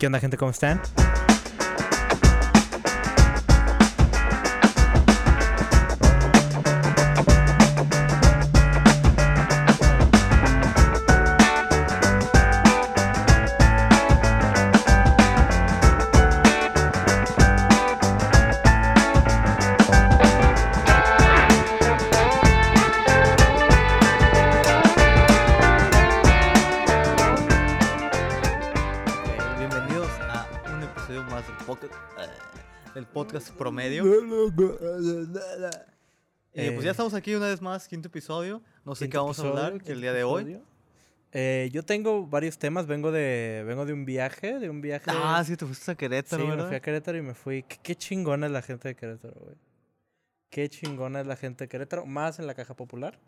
¿Qué onda, gente? ¿Cómo están? Ya estamos aquí una vez más, quinto episodio. No sé qué vamos a hablar que el día de hoy. episodio. Eh, yo tengo varios temas. Vengo de, vengo de un viaje, de un viaje. Ah, sí, te fuiste a Querétaro, Sí, me fui a Querétaro y me fui. Qué, qué chingona es la gente de Querétaro, güey. Qué chingona es la gente de Querétaro. Más en la caja popular.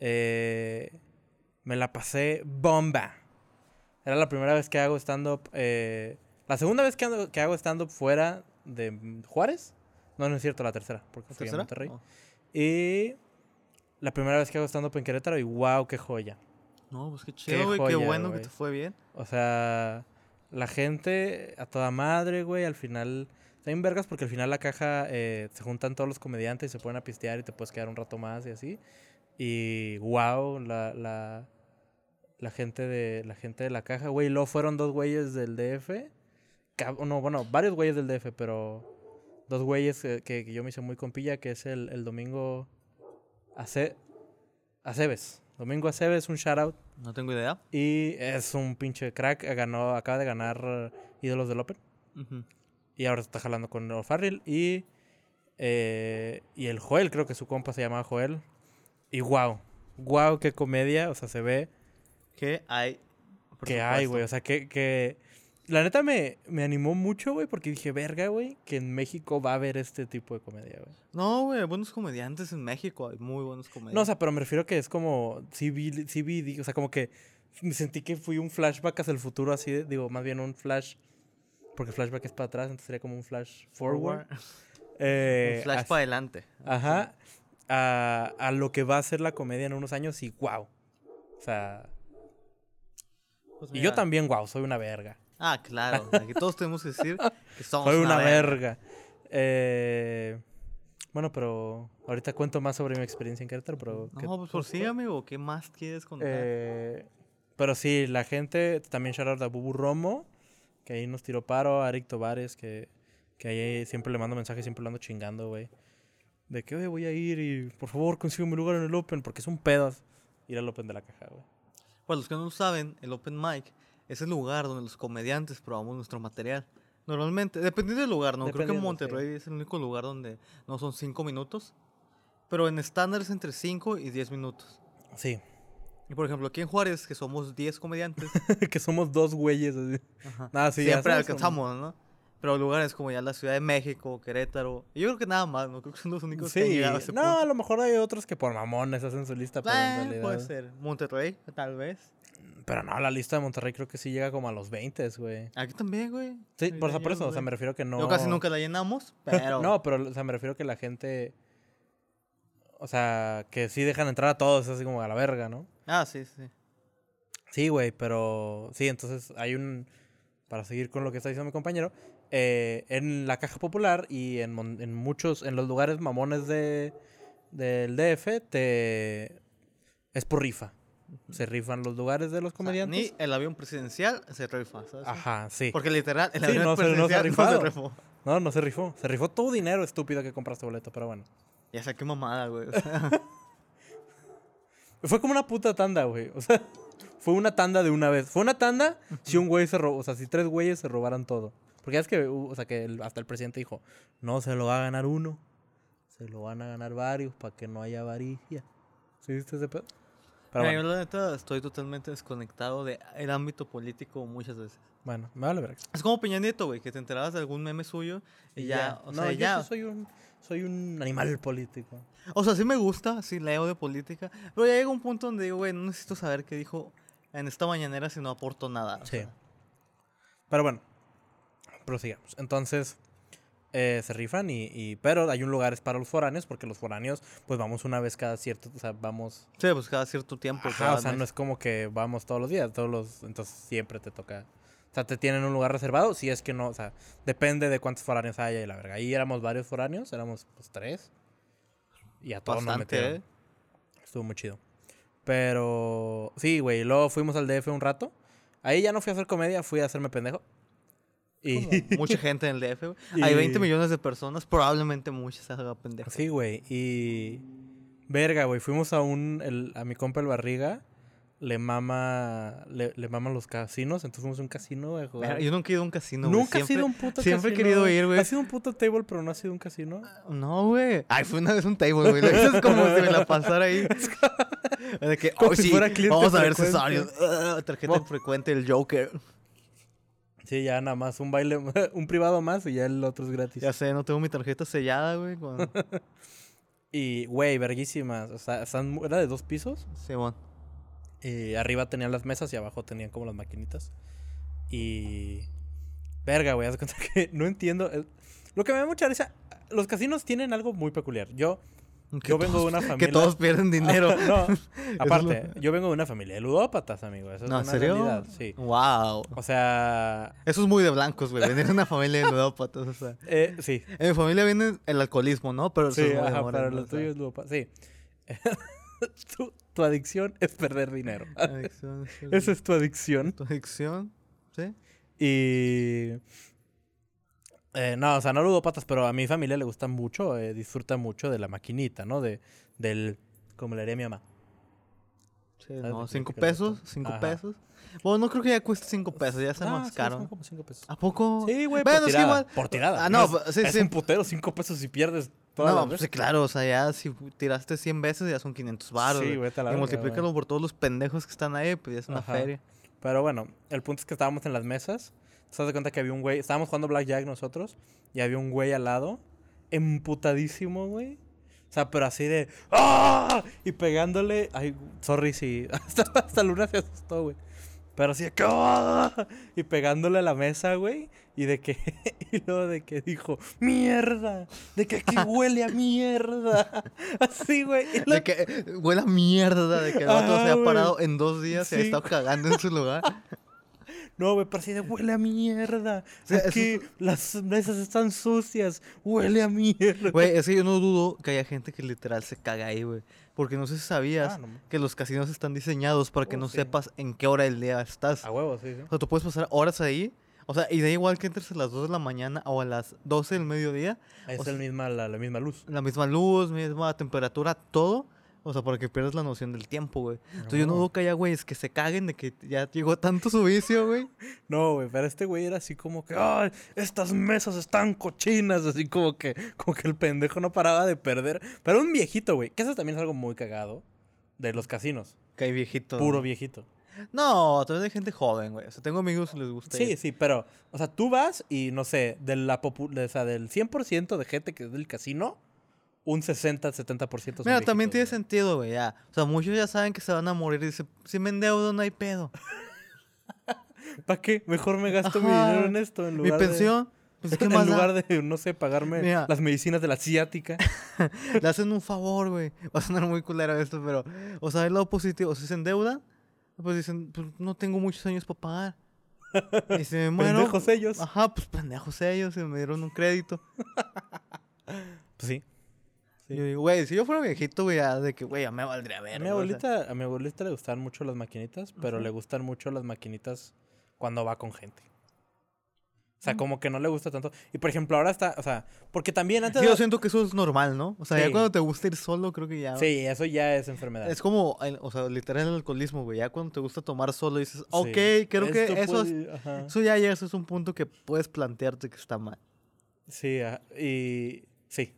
Eh, me la pasé bomba. Era la primera vez que hago stand-up. eh, la segunda vez que, ando- que hago stand-up fuera de Juárez. No, no es cierto, la tercera. Porque fui a ¿Tercera? Monterrey. Oh. Y la primera vez que hago stand-up en Querétaro y wow, qué joya. No, pues qué chido, güey. Qué bueno que te fue bien. O sea, la gente a toda madre, güey, al final... Está vergas porque al final la caja eh, se juntan todos los comediantes y se ponen a pistear y te puedes quedar un rato más y así. Y wow, la, la, la gente de la gente de la caja, güey. Luego fueron dos güeyes del DF. No, bueno, varios güeyes del DF, pero dos güeyes que, que- que yo me hice muy compilla, que es el, el domingo Ace, Aceves. Domingo Aceves, un shout out. No tengo idea. Y es un pinche crack. eh, Ganó, acaba de ganar eh, Ídolos del Open. Y ahora está jalando con O'Farrill. Y, eh, y el Joel, creo que su compa se llamaba Joel. Y wow. Wow, qué comedia. O sea, se ve ¿Qué hay? que hay, güey. O sea, que, que... La neta me, me animó mucho, güey, porque dije, verga, güey, que en México va a haber este tipo de comedia, güey. No, güey, buenos comediantes en México. Hay muy buenos comediantes. No, o sea, pero me refiero que es como, sí vi, sí vi, o sea, como que me sentí que fui un flashback hacia el futuro, así, de- digo, más bien un flash, porque flashback es para atrás, entonces sería como un flash forward. Eh, Un flash as- para adelante. Ajá, a, a lo que va a ser la comedia en unos años y wow. O sea, Pues y yo también, wow, soy una verga. Ah, claro. Aquí todos tenemos que decir que somos Soy una verga. verga. Eh, bueno, pero ahorita cuento más sobre mi experiencia en Querétaro, pero... ¿qué- No, pues por sí, amigo. ¿Qué más quieres contar? Eh, pero sí, la gente, también shout out a Bubu Romo, que ahí nos tiró paro, a Eric Tovares, que, que ahí siempre le mando mensajes, siempre lo ando chingando, güey. De que, "Oye, voy a ir y por favor consigo mi lugar en el Open, porque es un pedo ir al Open de la caja, güey. Para los que no lo saben, el Open Mic es el lugar donde los comediantes probamos nuestro material. Normalmente, dependiendo del lugar, ¿no? Creo que Dependiendo, sí. Monterrey es el único lugar donde no son 5 minutos. Pero en estándar es entre 5 y 10 minutos. Sí, Y por ejemplo, aquí en Juárez, que somos 10 comediantes, que somos dos güeyes. Ah, sí, siempre alcanzamos, ¿no? Pero lugares como ya la Ciudad de México, Querétaro. Y yo creo que nada más, ¿no? Creo que son los únicos que han Sí, llegado a ese no, punto. a lo mejor hay otros que por mamones hacen su lista, pero en Eh, realidad... puede ser. Monterrey, tal vez. Pero no, la lista de Monterrey creo que sí llega como a los 20, güey. Aquí también, güey. Sí, por, eso- por eso, o sea, me refiero que no... Yo casi nunca la llenamos, pero. No, pero o sea, me refiero que la gente. O sea, que sí dejan entrar a todos, así como a la verga, ¿no? Ah, sí, sí. Sí, güey, pero sí, entonces hay un. Para seguir con lo que está diciendo mi compañero, eh, en la caja popular y en, en muchos, en los lugares mamones de del DF, te es por rifa. Se rifan los lugares de los O sea, comediantes. ni el avión presidencial se rifa, ¿sabes? Ajá, sí. Porque literal, el Sí, avión no se- no se presidencial no se, rifó. No, no se rifó. Se rifó tu dinero estúpido que compraste boleto, pero bueno. Ya sé qué mamada, güey. o sea, Fue como una puta tanda, güey. O sea, fue una tanda de una vez. Fue una tanda si un güey se robó, o sea, si tres güeyes se robaran todo. Porque es que, uh, o sea, que hasta el presidente dijo, no se lo va a ganar uno, se lo van a ganar varios para que no haya avaricia. ¿Sí viste ese pedo? Pero mira, bueno, yo la neta estoy totalmente desconectado del ámbito político muchas veces. bueno, me vale verga. Es como Peña Nieto, güey, que te enterabas de algún meme suyo y ya, o no, sea, yo ya. soy un, soy un animal político. O sea, sí me gusta, sí leo de política, pero ya llega un punto donde digo, güey, no necesito saber qué dijo en esta mañanera si no aporto nada. Sí. sea. Pero bueno, prosigamos. Entonces, eh, se rifan y, y- Pero hay un lugar para los foráneos, porque los foráneos, pues vamos una vez cada cierto... O sea, vamos... Sí, pues cada cierto tiempo. Ajá, cada o sea, mes. no es como que vamos todos los días, todos los... Entonces siempre te toca O sea, te tienen un lugar reservado, si es que no, o sea, depende de cuántos foráneos haya y la verga. Ahí éramos varios foráneos, éramos pues tres. Y a todos nos Bastante, metieron. ¿eh? Estuvo muy chido. Pero sí, güey. Luego fuimos al DF un rato. Ahí ya no fui a hacer comedia, fui a hacerme pendejo. Y mucha gente en el DF, güey. Hay Y- 20 millones de personas, probablemente muchas haga pendejo. sí, güey. Y verga, güey. Fuimos a un el- a mi compa el Barriga. Le mama le, le maman los casinos, entonces fuimos a un casino güey, Yo nunca he ido a un casino, güey. Nunca Siempre- sido un puto siempre he casino, querido ir, güey. Has sido un puto table, pero no has sido un casino. No, güey. Ay, fue una vez un table, güey. Lo dices como si me la pasara ahí. De que, "Oh, si sí, fuera cliente vamos a ver frecuente". Cesario. Ah, tarjeta frecuente, el Joker. Sí, ya nada más un baile, un privado más y ya el otro es gratis. Ya sé, no tengo mi tarjeta sellada, güey. Y, güey, verguísimas. O sea, están era de dos pisos. Sí, bueno. Y arriba tenían las mesas y abajo tenían como las maquinitas. Y. Verga, güey, haz de cuenta que no entiendo. Lo que me da mucha risa. Los casinos tienen algo muy peculiar. Yo, yo vengo de una familia. Que todos pierden dinero. no, lo- aparte, yo vengo de una familia de ludópatas, amigo. Eso es no, ¿en una serio? realidad, sí. Wow. O sea. Eso es muy de blancos, güey. Venir de una familia de ludópatas, o sea. eh, sí. En mi familia viene el alcoholismo, ¿no? Pero eso Sí, es muy ajá, para lo o sea. tuyo es ludópata. Sí. tu, tu adicción es perder dinero. Adicción, Esa es tu adicción. tu adicción, ¿sí? Y. eh, no, o sea, no ludópatas, pero a mi familia le gusta mucho, eh, disfruta mucho de la maquinita, ¿no? De, del. Como le haría mi mamá. Sí, ¿Sabes no, cinco pesos, cinco Ajá. pesos. Bueno, no creo que ya cueste cinco pesos, ya está Ah, más sí, caro. son como cinco pesos. ¿A poco? Sí, güey, Bueno, por tirada. igual. Por tirada. Ah, no, es, sí, es sí. un putero, cinco pesos si pierdes todas No, pues claro, o sea, ya si tiraste 100 veces ya son 500 baros. Sí, güey. te la Y multiplícalo por todos los pendejos que están ahí, pues ya es una Ajá. feria. Pero bueno, el punto es que estábamos en las mesas. ¿Te das cuenta que había un güey? Estábamos jugando Blackjack nosotros. Y había un güey al lado. Emputadísimo, güey. O sea, pero así de. ¡Ah! Y pegándole. Ay, sorry si. Hasta, hasta Luna se asustó, güey. Pero así de. ¡Ah! Y pegándole a la mesa, güey. Y de que. Y luego de que dijo: ¡Mierda! De que aquí huele a mierda. Así, güey. Lo- De que eh, huele a mierda, de que el vato Ajá, se ha güey. parado en dos días y ha Sí. estado cagando en su lugar. No, güey, pero así de huele a mierda. sea, eso Aquí las mesas están sucias. Huele a mierda. Güey, es que yo no dudo que haya gente que literal se caga ahí, güey. Porque no sé si sabías Ah, no. que los casinos están diseñados para que Oh, no sí. sepas en qué hora del día estás. A huevo, sí, sí. O sea, tú puedes pasar horas ahí. O sea, y da igual que entres a las 2 de la mañana o a las 12 del mediodía. Es O sea- el misma, la, la misma luz. La misma luz, misma temperatura, todo. O sea, para que pierdas la noción del tiempo, güey. Entonces yo no dudo que haya güeyes que se caguen de que ya llegó tanto su vicio, güey. No, güey, pero este güey era así como que, ay, estas mesas están cochinas, así como que, como que el pendejo no paraba de perder. Pero un viejito, güey, que eso también es algo muy cagado de los casinos. Que hay viejito. Puro ¿no? viejito. No, también hay gente joven, güey. O sea, tengo amigos que les gusta Sí, ir. sí, pero, o sea, tú vas y, no sé, de la de- o sea, del 100% de gente que es del casino, un 60, 70% son Mira, también tiene sentido, güey, ya. O sea, muchos ya saben que se van a morir y dicen, si me endeudo no hay pedo. ¿Para qué? Mejor me gasto mi dinero en esto en Mi lugar de... pensión, pues qué en más da? lugar de, no sé, pagarme Mira. las medicinas de la ciática. Le hacen un favor, güey. Va a sonar muy culero esto, pero... O sea, el lado positivo, si se endeudan, pues dicen, pues no tengo muchos años para pagar. Y si me muero... Pendejos ellos. Ajá, pues pendejos ellos, y me dieron un crédito. Pues sí. Sí. Yo digo, güey, si yo fuera viejito, güey, ya de que, güey, ya me valdría ver. A mi abuelita, a mi abuelita le gustan mucho las maquinitas, pero Ujú. le gustan mucho las maquinitas cuando va con gente. O sea, Mm. como que no le gusta tanto. Y por ejemplo, ahora está, o sea, porque también antes. Sí, yo siento que eso es normal, ¿no? O sea, ya Sí. cuando te gusta ir solo, creo que ya... Sí, eso ya es enfermedad. Es como, o sea, literal el alcoholismo, güey. Ya cuando te gusta tomar solo dices, Sí. ok, creo que Esto eso, es- puede- eso ya llegas a un punto que puedes plantearte que está mal. Sí, ajá, y sí.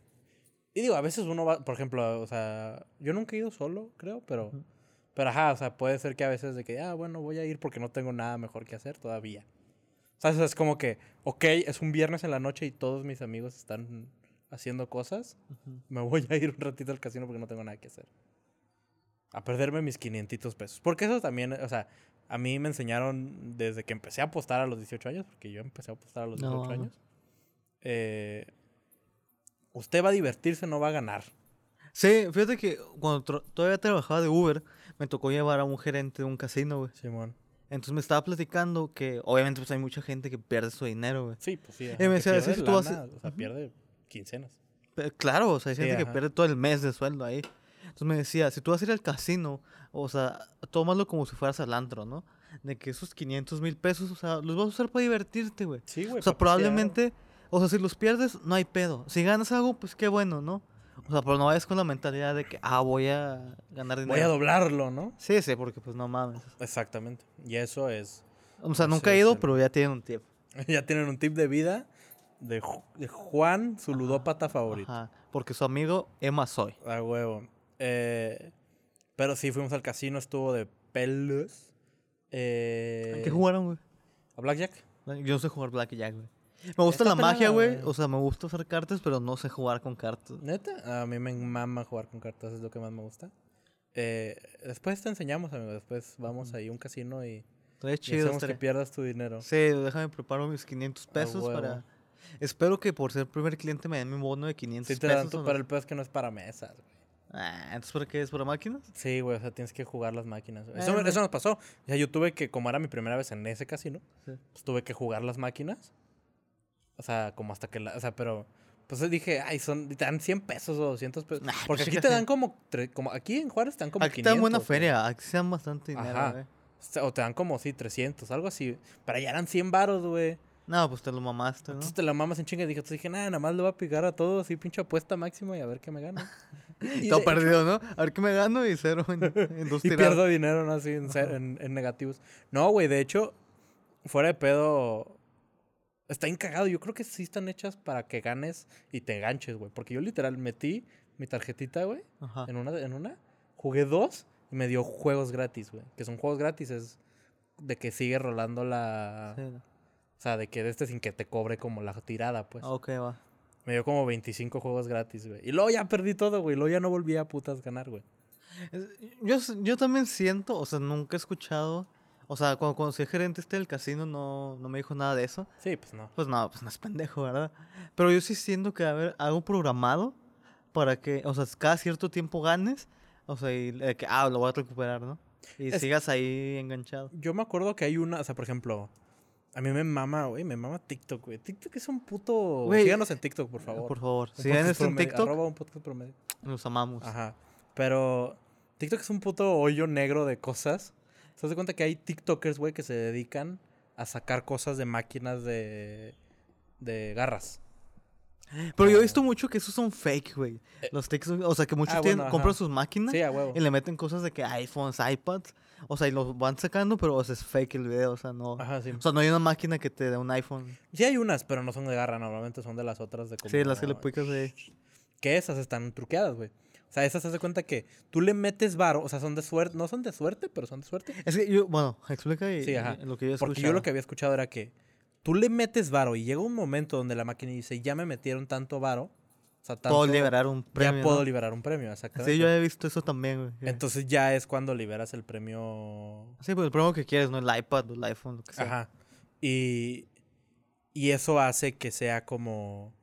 Y digo, a veces uno va, por ejemplo, o sea, yo nunca he ido solo, creo, pero, Ujú. pero ajá, o sea, puede ser que a veces de que, ah, bueno, voy a ir porque no tengo nada mejor que hacer todavía. ¿Sabes? Es como que, ok, es un viernes en la noche y todos mis amigos están haciendo cosas. Me voy a ir un ratito al casino porque no tengo nada que hacer. A perderme mis 500 pesos. Porque eso también, o sea, a mí me enseñaron desde que empecé a apostar a los 18 años, porque yo empecé a apostar a los No. 18 años. eh, usted va a divertirse, no va a ganar. Sí, fíjate que cuando todavía trabajaba de Uber, me tocó llevar a un gerente de un casino, güey. Simón. Entonces me estaba platicando que obviamente pues hay mucha gente que pierde su dinero, güey. Sí, pues sí. ajá, me decía, sí, tú vas a- lana, O sea, pierde quincenas. Claro, o sea, hay Sí, gente que pierde todo el mes de sueldo ahí. Entonces me decía, si tú vas a ir al casino, o sea, tómalo como si fueras al antro, ¿no? De que esos 500 mil pesos, o sea, los vas a usar para divertirte, güey. Sí, güey. O sea, pistear. O sea, si los pierdes, no hay pedo. Si ganas algo, pues qué bueno, ¿no? O sea, pero no vayas con la mentalidad de que, ah, voy a ganar dinero. Voy a doblarlo, ¿no? Sí, sí, porque pues no mames. Exactamente. Y eso es. O sea, Ese nunca he ido, el- pero ya tienen un tip. ya tienen un tip de vida de, Ju- de Juan, su ludópata favorito. Ajá, porque su amigo Emma Soy. A huevo. Eh, pero sí, fuimos al casino, estuvo de pelos. Eh, ¿Qué jugaron, güey? ¿A Blackjack? Yo no sé jugar Blackjack, güey. Me gusta Está la magia, pelada, güey. güey. O sea, me gusta usar cartas, pero no sé jugar con cartas. ¿Neta? A mí me mama jugar con cartas, es lo que más me gusta. Eh, después te enseñamos, amigo. Después vamos ahí a un casino y, Estaría y chido. hacemos que estaría- pierdas tu dinero. Sí, déjame preparo mis 500 A pesos huevo. para... Espero que por ser primer cliente me den mi bono de 500 Sí te pesos. dan o no. pero el peor es que no es para mesas, güey. Ah, ¿entonces para qué es? ¿Para máquinas? Sí, güey, o sea, tienes que jugar las máquinas. güey. Eh, Eso, eso nos pasó. Sea, yo tuve que, como era mi primera vez en ese casino, Sí. pues tuve que jugar las máquinas. O sea, como hasta que la... O sea, pero... Pues dije, ay, son... Te dan 100 pesos o 200 pesos. Nah, Porque aquí te dan como... como aquí en Juárez te dan como Aquí 500. está buena güey. feria, aquí se dan bastante dinero, Ajá. güey. O te dan como, sí, 300, algo así. Pero allá eran 100 varos, güey. No, pues te lo mamaste, ¿no? Entonces te la mamas en chinga y dije, entonces dije, nada, nada más le voy a picar a todo así, pinche apuesta máxima y a ver qué me gano. y, Todo de- perdido, ¿no? A ver qué me gano y cero en, en dos y tiradas. pierdo dinero, ¿no? Así en, en- en negativos. No, güey, de hecho, fuera de pedo, está encagado. Yo creo que sí están hechas para que ganes y te ganches, güey. Porque yo literal metí mi tarjetita, güey, en una, en una, jugué dos y me dio juegos gratis, güey. Que son juegos gratis, es de que sigue rolando la... Sí. O sea, de que de este sin que te cobre como la tirada, pues. Ah, Ok, va. Me dio como 25 juegos gratis, güey. Y luego ya perdí todo, güey. Luego ya no volví a putas ganar, güey. Yo, yo también siento, o sea, nunca he escuchado, o sea, cuando conocí al gerente este del casino no, no me dijo nada de eso. Sí, pues no. Pues no, pues no es pendejo, ¿verdad? Pero yo sí siento que, a ver, algo programado para que, o sea, cada cierto tiempo ganes, o sea, y eh, que, ah, lo voy a recuperar, ¿no? Y Es- sigas ahí enganchado. Yo me acuerdo que hay una, o sea, por ejemplo, a mí me mama, güey, me mama TikTok, güey. TikTok es un puto. Güey, Síganos en TikTok, por favor. Por favor, esto en TikTok, Arroba un podcast promedio. los amamos. Ajá. Pero TikTok es un puto hoyo negro de cosas. ¿Se das cuenta que hay TikTokers, güey, que se dedican a sacar cosas de máquinas de. de garras? Pero yo he visto mucho que esos son fake, güey. Eh, Los TikToks, o sea, que muchos ah, tienen, bueno, compran sus máquinas Sí, y le meten cosas de que iPhones, iPads, o sea, y los van sacando, pero o sea, es fake el video, o sea, no. Ajá, sí. O sea, no hay una máquina que te dé un iPhone. Sí hay unas, pero no son de garra, normalmente son de las otras de como... Sí, las que le picas de... Que esas están truqueadas, güey. O sea, esas se hace cuenta que tú le metes varo, o sea, son de suerte, no son de suerte, pero son de suerte. Es que yo, bueno, explica y, Sí, ajá. y lo que yo he Porque yo lo que había escuchado era que tú le metes varo y llega un momento donde la máquina dice, ya me metieron tanto varo, o sea, tanto, Puedo liberar un premio, ya puedo ¿no? liberar un premio, exactamente. Sí, yo he visto eso también, güey. Entonces ya es cuando liberas el premio. Sí, pues el premio que quieres, ¿no? El iPad o el iPhone, lo que sea. Ajá. Y, y eso hace que sea como,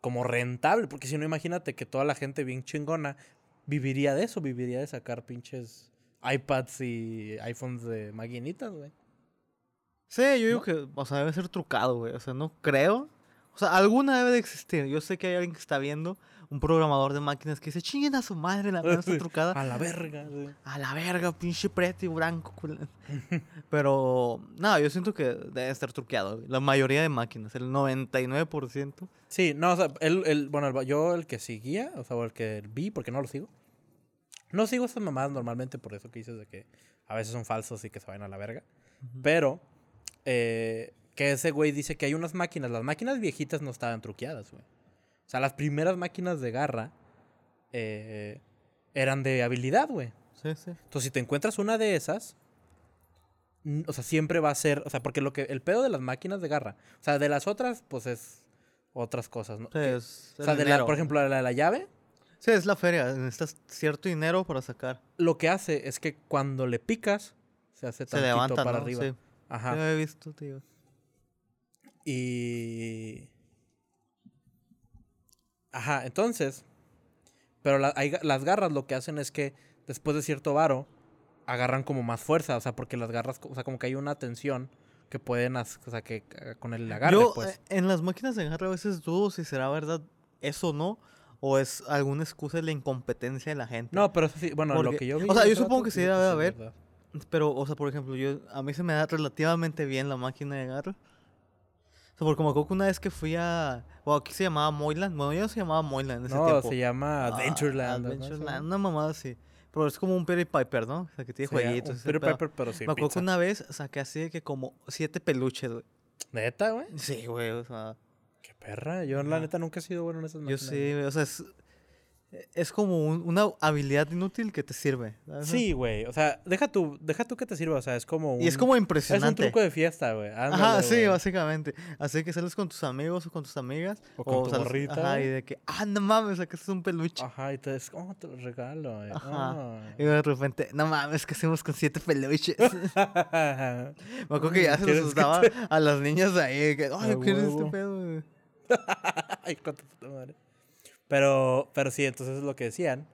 como rentable, porque si no, imagínate que toda la gente bien chingona viviría de eso, viviría de sacar pinches iPads y iPhones de maquinitas, güey. Sí, yo digo que, o sea, debe ser trucado, güey. O sea, no creo. O sea, alguna debe de existir. Yo sé que hay alguien que está viendo, un programador de máquinas que dice, chinguen a su madre, la está trucada. A la verga, sí. A la verga, pinche preto y blanco. Pero, no, yo siento que debe estar truqueado. La mayoría de máquinas, el 99%. Sí, no, o sea, el, el- bueno, yo el que seguía, o sea, el que vi, porque no lo sigo. No sigo estas mamadas normalmente por eso que dices de que a veces son falsos y que se vayan a la verga. Pero, eh, que ese güey dice que hay unas máquinas, las máquinas viejitas no estaban truqueadas, güey. O sea, las primeras máquinas de garra eh, eran de habilidad, güey. Sí, sí. Entonces, si te encuentras una de esas, o sea, siempre va a ser, o sea, porque lo que el pedo de las máquinas de garra, o sea, de las otras, pues es otras cosas, ¿no? Sí, es o sea, de la- por ejemplo, la de la llave, Sí, es la feria. Necesitas cierto dinero para sacar. lo que hace es que cuando le picas, se hace Se tantito levanta, para ¿no? arriba. Sí. Ajá. Yo he visto, tío. Y. Ajá, entonces. Pero la- hay ga- las garras lo que hacen es que después de cierto varo, agarran como más fuerza, o sea, porque las garras, o sea, como que hay una tensión que pueden, o sea, que eh, con el agarre, Yo pues. eh, en las máquinas de agarre a veces dudo si será verdad eso o no, o es alguna excusa de la incompetencia de la gente. No, pero eso sí, bueno, lo que yo vi. o sea, yo supongo que sí debe haber. Pero, o sea, por ejemplo, yo a mí se me da relativamente bien la máquina de agarre. Sea, porque me acuerdo que una vez que fui a... O aquí se llamaba Moyland. Bueno, ya no se llamaba Moyland en ese No, tiempo. se llama Ah, Adventureland. ¿no? Adventureland, una mamada así. Pero es como un Perry Piper, ¿no? O sea, que tiene Sí, jueguitos. pedo. Piper, pero sin Me acuerdo pizza. que una vez saqué así de que como siete peluches, güey. ¿Neta, güey? Sí, güey, o sea... Qué perra. Yo, la Ajá. neta, nunca he sido bueno en esas Yo máquinas. sí, güey, o sea, es, es como un- una habilidad inútil que te sirve. ¿sabes? Sí, güey. O sea, deja tú, deja tú que te sirva. O sea, es como un. Y es como Es un impresionante. truco de fiesta, güey. Ajá, sí, básicamente. Así que sales con tus amigos o con tus amigas. O con tu sales- morrita, Ajá, y de que, ah, no mames, sacaste un peluche. Ajá, y te es oh, te lo regalo, güey. Ajá. Ah. Y de repente, no mames, ¿qué hacemos con siete peluches? Me acuerdo que ya se ¿Quieres los que te- a las niñas ahí. Que, ay, ¿qué es este pedo? güey?" Ay, puta madre. Pero, pero sí, entonces es lo que decían.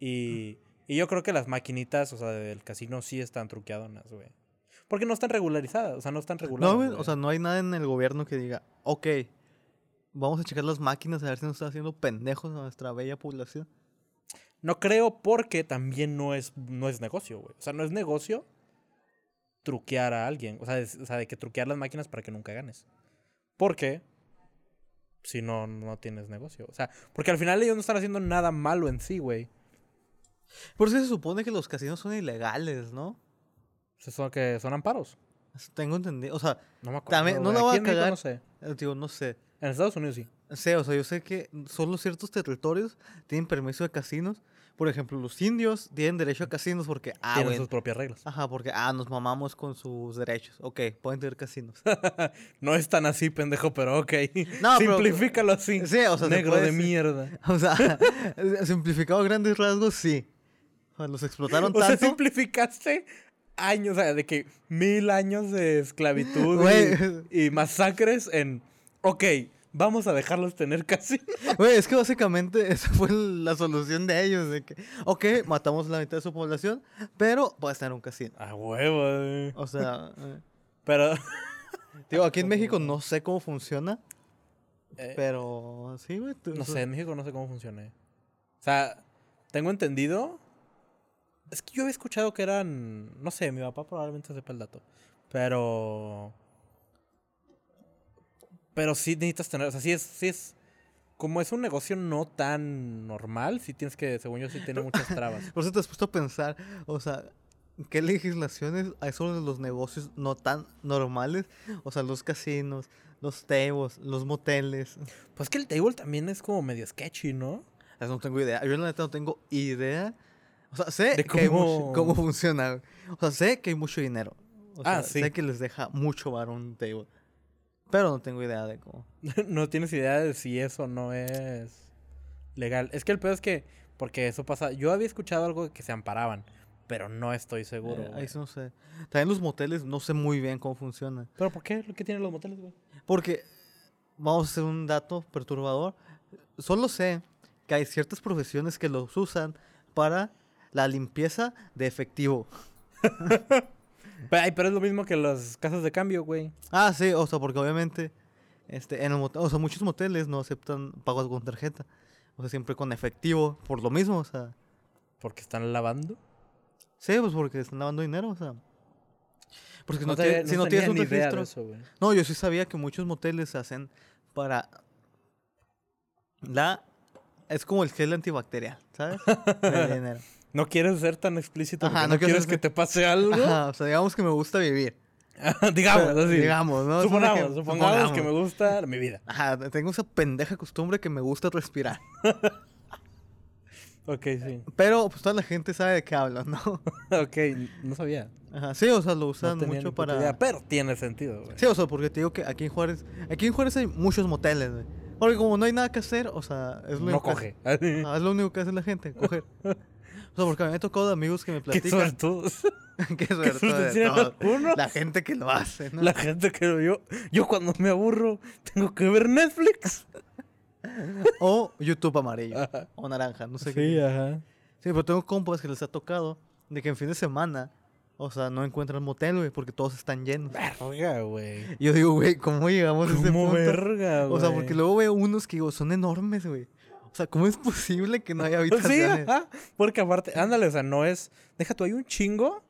Y, y yo creo que las maquinitas, o sea, del casino sí están truqueadonas, güey. Porque no están regularizadas, o sea, no están reguladas. No, güey, o sea, no hay nada en el gobierno que diga, ok, vamos a checar las máquinas a ver si nos están haciendo pendejos a nuestra bella población. No creo porque también no es, no es negocio, güey. O sea, no es negocio truquear a alguien. O sea, es- o sea, de que truquear las máquinas para que nunca ganes. Porque si no, no tienes negocio. O sea, porque al final ellos no están haciendo nada malo en sí, güey. Por eso se supone que los casinos son ilegales, ¿no? Son, que son amparos. Tengo entendido. O sea, No me acuerdo. También, no la voy a cagar. No sé. eh, digo, no sé. En Estados Unidos sí. Sé, o sea, yo sé que solo ciertos territorios tienen permiso de casinos. Por ejemplo, los indios tienen derecho a casinos porque, ah, Tienen güey. sus propias reglas. Ajá, porque, ah, nos mamamos con sus derechos. Ok, pueden tener casinos. No es tan así, pendejo, pero ok. No, pero- Simplifícalo así. Sí, o sea, se Negro de mierda. O sea, simplificado a grandes rasgos, sí. Los explotaron O sea, tanto. simplificaste años, o sea, de que mil años de esclavitud y, y masacres en, ok, vamos a dejarlos tener casi. Güey, es que básicamente esa fue la solución de ellos. De que, ok, matamos la mitad de su población, pero puedes tener un casino. A huevo, güey. O sea, eh, Pero, digo, aquí en México no sé cómo funciona, eh, pero sí, güey. tú- no sé, en México no sé cómo funciona. eh. O sea, tengo entendido. Es que yo había escuchado que eran. No sé, mi papá probablemente sepa el dato. Pero. Pero sí necesitas tener. O sea, sí es. Sí es como es un negocio no tan normal, sí tienes que, según yo, sí tiene muchas trabas. Por eso te has puesto a pensar, o sea, ¿qué legislaciones hay sobre los negocios no tan normales? O sea, los casinos, los tables, los moteles. Pues que el table también es como medio sketchy, ¿no? Eso no tengo idea. Yo la neta no tengo idea. O sea, sé De que hay mucho- cómo- cómo funciona. O sea, sé que hay mucho dinero. O sea, Ah, sí. sé que les deja mucho varón un table. Pero no tengo idea de cómo. no tienes idea de si eso no es legal. Es que el peor es que, porque eso pasa, yo había escuchado algo de que se amparaban, pero no estoy seguro. Eh, ahí no sé. También los moteles no sé muy bien cómo funcionan. ¿Pero por qué? ¿Qué tienen los moteles, güey? Porque, vamos a hacer un dato perturbador. Solo sé que hay ciertas profesiones que los usan para la limpieza de efectivo. Pero, es lo mismo que las casas de cambio, güey. Ah, sí, o sea, porque obviamente, este, en el motel- o sea, muchos moteles no aceptan pagos con tarjeta. O sea, siempre con efectivo, por lo mismo, o sea. Porque están lavando. Sí, pues porque están lavando dinero, o sea. Porque no te- si no tienes un registro. eso. No, yo sí sabía que muchos moteles se hacen para la es como el gel antibacterial, ¿sabes? De dinero. No quieres ser tan explícito Ajá, no quieres ser- que te pase algo. Ajá, o sea, digamos que me gusta vivir. digamos, Pero, así. Digamos, ¿no? Supongamos, supongamos que me gusta mi vida. Ajá, tengo esa pendeja costumbre que me gusta respirar. Ok, sí. Pero pues toda la gente sabe de qué hablo, ¿no? ok, no sabía. Ajá, sí, o sea, lo usan mucho para idea, pero tiene sentido, güey. Sí, o sea, porque te digo que aquí en Juárez, aquí en Juárez hay muchos moteles, güey. Porque como no hay nada que hacer, o sea, es lo no único que coge. hace- Ajá, es lo único que hace la gente, coger. O sea, porque a mí me ha tocado de amigos que me Qué platican. suertudos. Qué Qué tienen todo. algunos. La gente que lo hace, ¿no? La gente que yo, yo cuando me aburro tengo que ver Netflix. O YouTube amarillo. Ajá. O naranja, no sé Sí, qué. ajá. Sí, pero tengo compas que les ha tocado de que en fin de semana O sea, no encuentran motel, güey, porque todos están llenos. Verga, güey. Yo digo, güey, ¿cómo llegamos a ese ¿Cómo punto? verga, güey? O sea, porque luego veo unos que digo, son enormes, güey. O sea, ¿cómo es posible que no haya Sí, habitaciones? ajá. Porque aparte, ándale, o sea, no es. Deja tú, hay un chingo.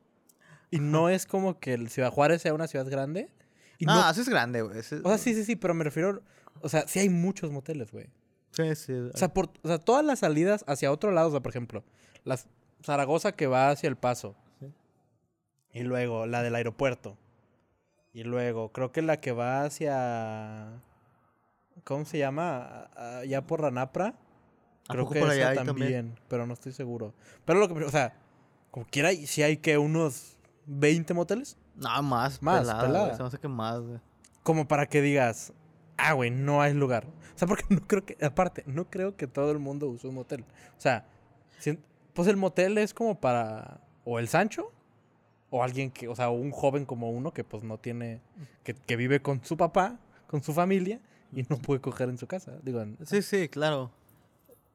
Y no es como que el Ciudad Juárez sea una ciudad grande. Y no, no, eso es grande, güey. o sea, sí, sí, sí, pero me refiero. O sea, sí hay muchos moteles, güey. Sí, sí. O sea, por, o sea, todas las salidas hacia otro lado, o sea, por ejemplo, las Zaragoza que va hacia el paso. Sí. Y luego la del aeropuerto. Y luego, creo que la que va hacia. ¿Cómo se llama? Ya por Ranapra. ¿A Creo que por esa allá hay también, también? pero no estoy seguro. Pero lo que, o sea, como quiera, si hay que unos 20 moteles, No, más. Más, pelada, pelada. Se me hace que más, güey. como para que digas, ah, güey, no hay lugar. O sea, porque no creo que, aparte, no creo que todo el mundo use un motel. O sea, si- pues el motel es como para, o el Sancho, o alguien que, o sea, un joven como uno que pues no tiene, que, que vive con su papá, con su familia, y no puede coger en su casa. Digo, Sí, sí, claro.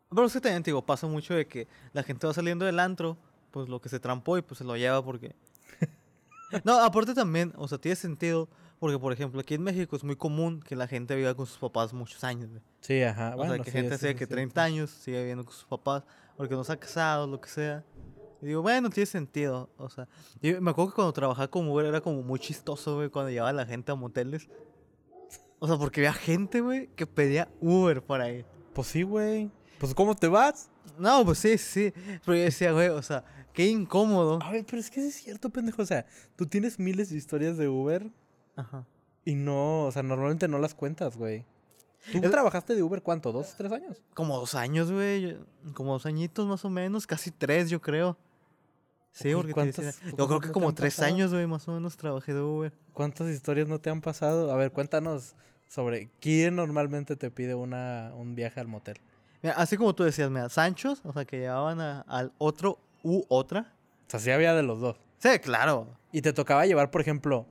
Pero es que también, digo, pasa mucho de que la gente va saliendo del antro, pues lo que se trampó y pues se lo lleva porque... no, aparte también, o sea, tiene sentido, porque por ejemplo, aquí en México es muy común que la gente viva con sus papás muchos años, güey. sí, ajá. O bueno, sea, que sí, gente así de sí que es 30 cierto. años sigue viviendo con sus papás, porque no se ha casado, lo que sea. Y digo, bueno, tiene sentido. O sea, yo me acuerdo que cuando trabajaba como Uber era como muy chistoso, güey, cuando llevaba a la gente a moteles. O sea, porque había gente, güey, que pedía Uber por ahí. Pues sí, güey. Pues ¿cómo te vas? No, pues sí, sí. Pero yo decía, güey, o sea, qué incómodo. A ver, pero es que es cierto, pendejo. O sea, tú tienes miles de historias de Uber Ajá. y no, o sea, normalmente no las cuentas, güey. ¿Tú Es- trabajaste de Uber cuánto? ¿Dos, tres años? Como dos años, güey. Como dos añitos más o menos. Casi tres, yo creo. Sí, porque te ¿cuántas- decía- cuántas yo creo que como tres pasado? años, güey, más o menos trabajé de Uber. ¿Cuántas historias no te han pasado? A ver, cuéntanos sobre quién normalmente te pide una, un viaje al motel. Mira, así como tú decías, mira, Sanchos, o sea, que llevaban a- al otro u otra. O sea, sí había de los dos. Sí, claro. Y te tocaba llevar, por ejemplo,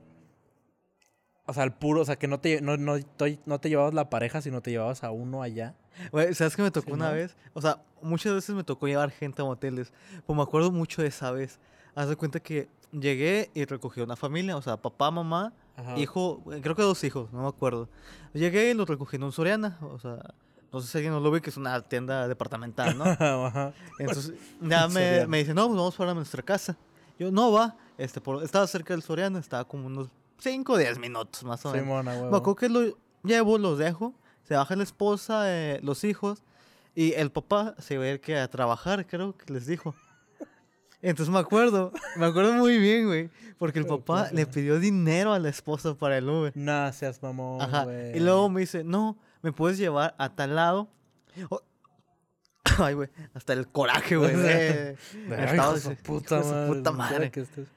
o sea, al puro, o sea, que no te, no, no, no te llevabas la pareja, sino te llevabas a uno allá. Güey, ¿sabes qué me tocó Sí, una ¿no? vez? O sea, muchas veces me tocó llevar gente a moteles. Pues me acuerdo mucho de esa vez. Haz de cuenta que llegué y recogí a una familia, o sea, papá, mamá, Ajá. hijo, creo que dos hijos, no me acuerdo. Llegué y los recogí en un Soriana, o sea, no sé si alguien no lo ve, que es una tienda departamental, ¿no? Ajá. Entonces, ya me, dice, no, pues vamos para nuestra casa. Yo, no, va. Este, por, estaba cerca del Soriana, estaba como unos 5 o 10 minutos más o menos. Simona, huevo. Me acuerdo que lo llevo, los dejo, se baja la esposa, eh, los hijos, y el papá se va a ir que a trabajar, creo que les dijo. Entonces me acuerdo, me acuerdo muy bien, güey, porque el papá pues, le pidió dinero a la esposa para el Uber. Nah, seas mamón, Ajá. güey. Y luego me dice, no, me puedes llevar a tal lado. O- Ay, güey, hasta el coraje, güey. de- así, su puta de su madre. puta madre. que estés.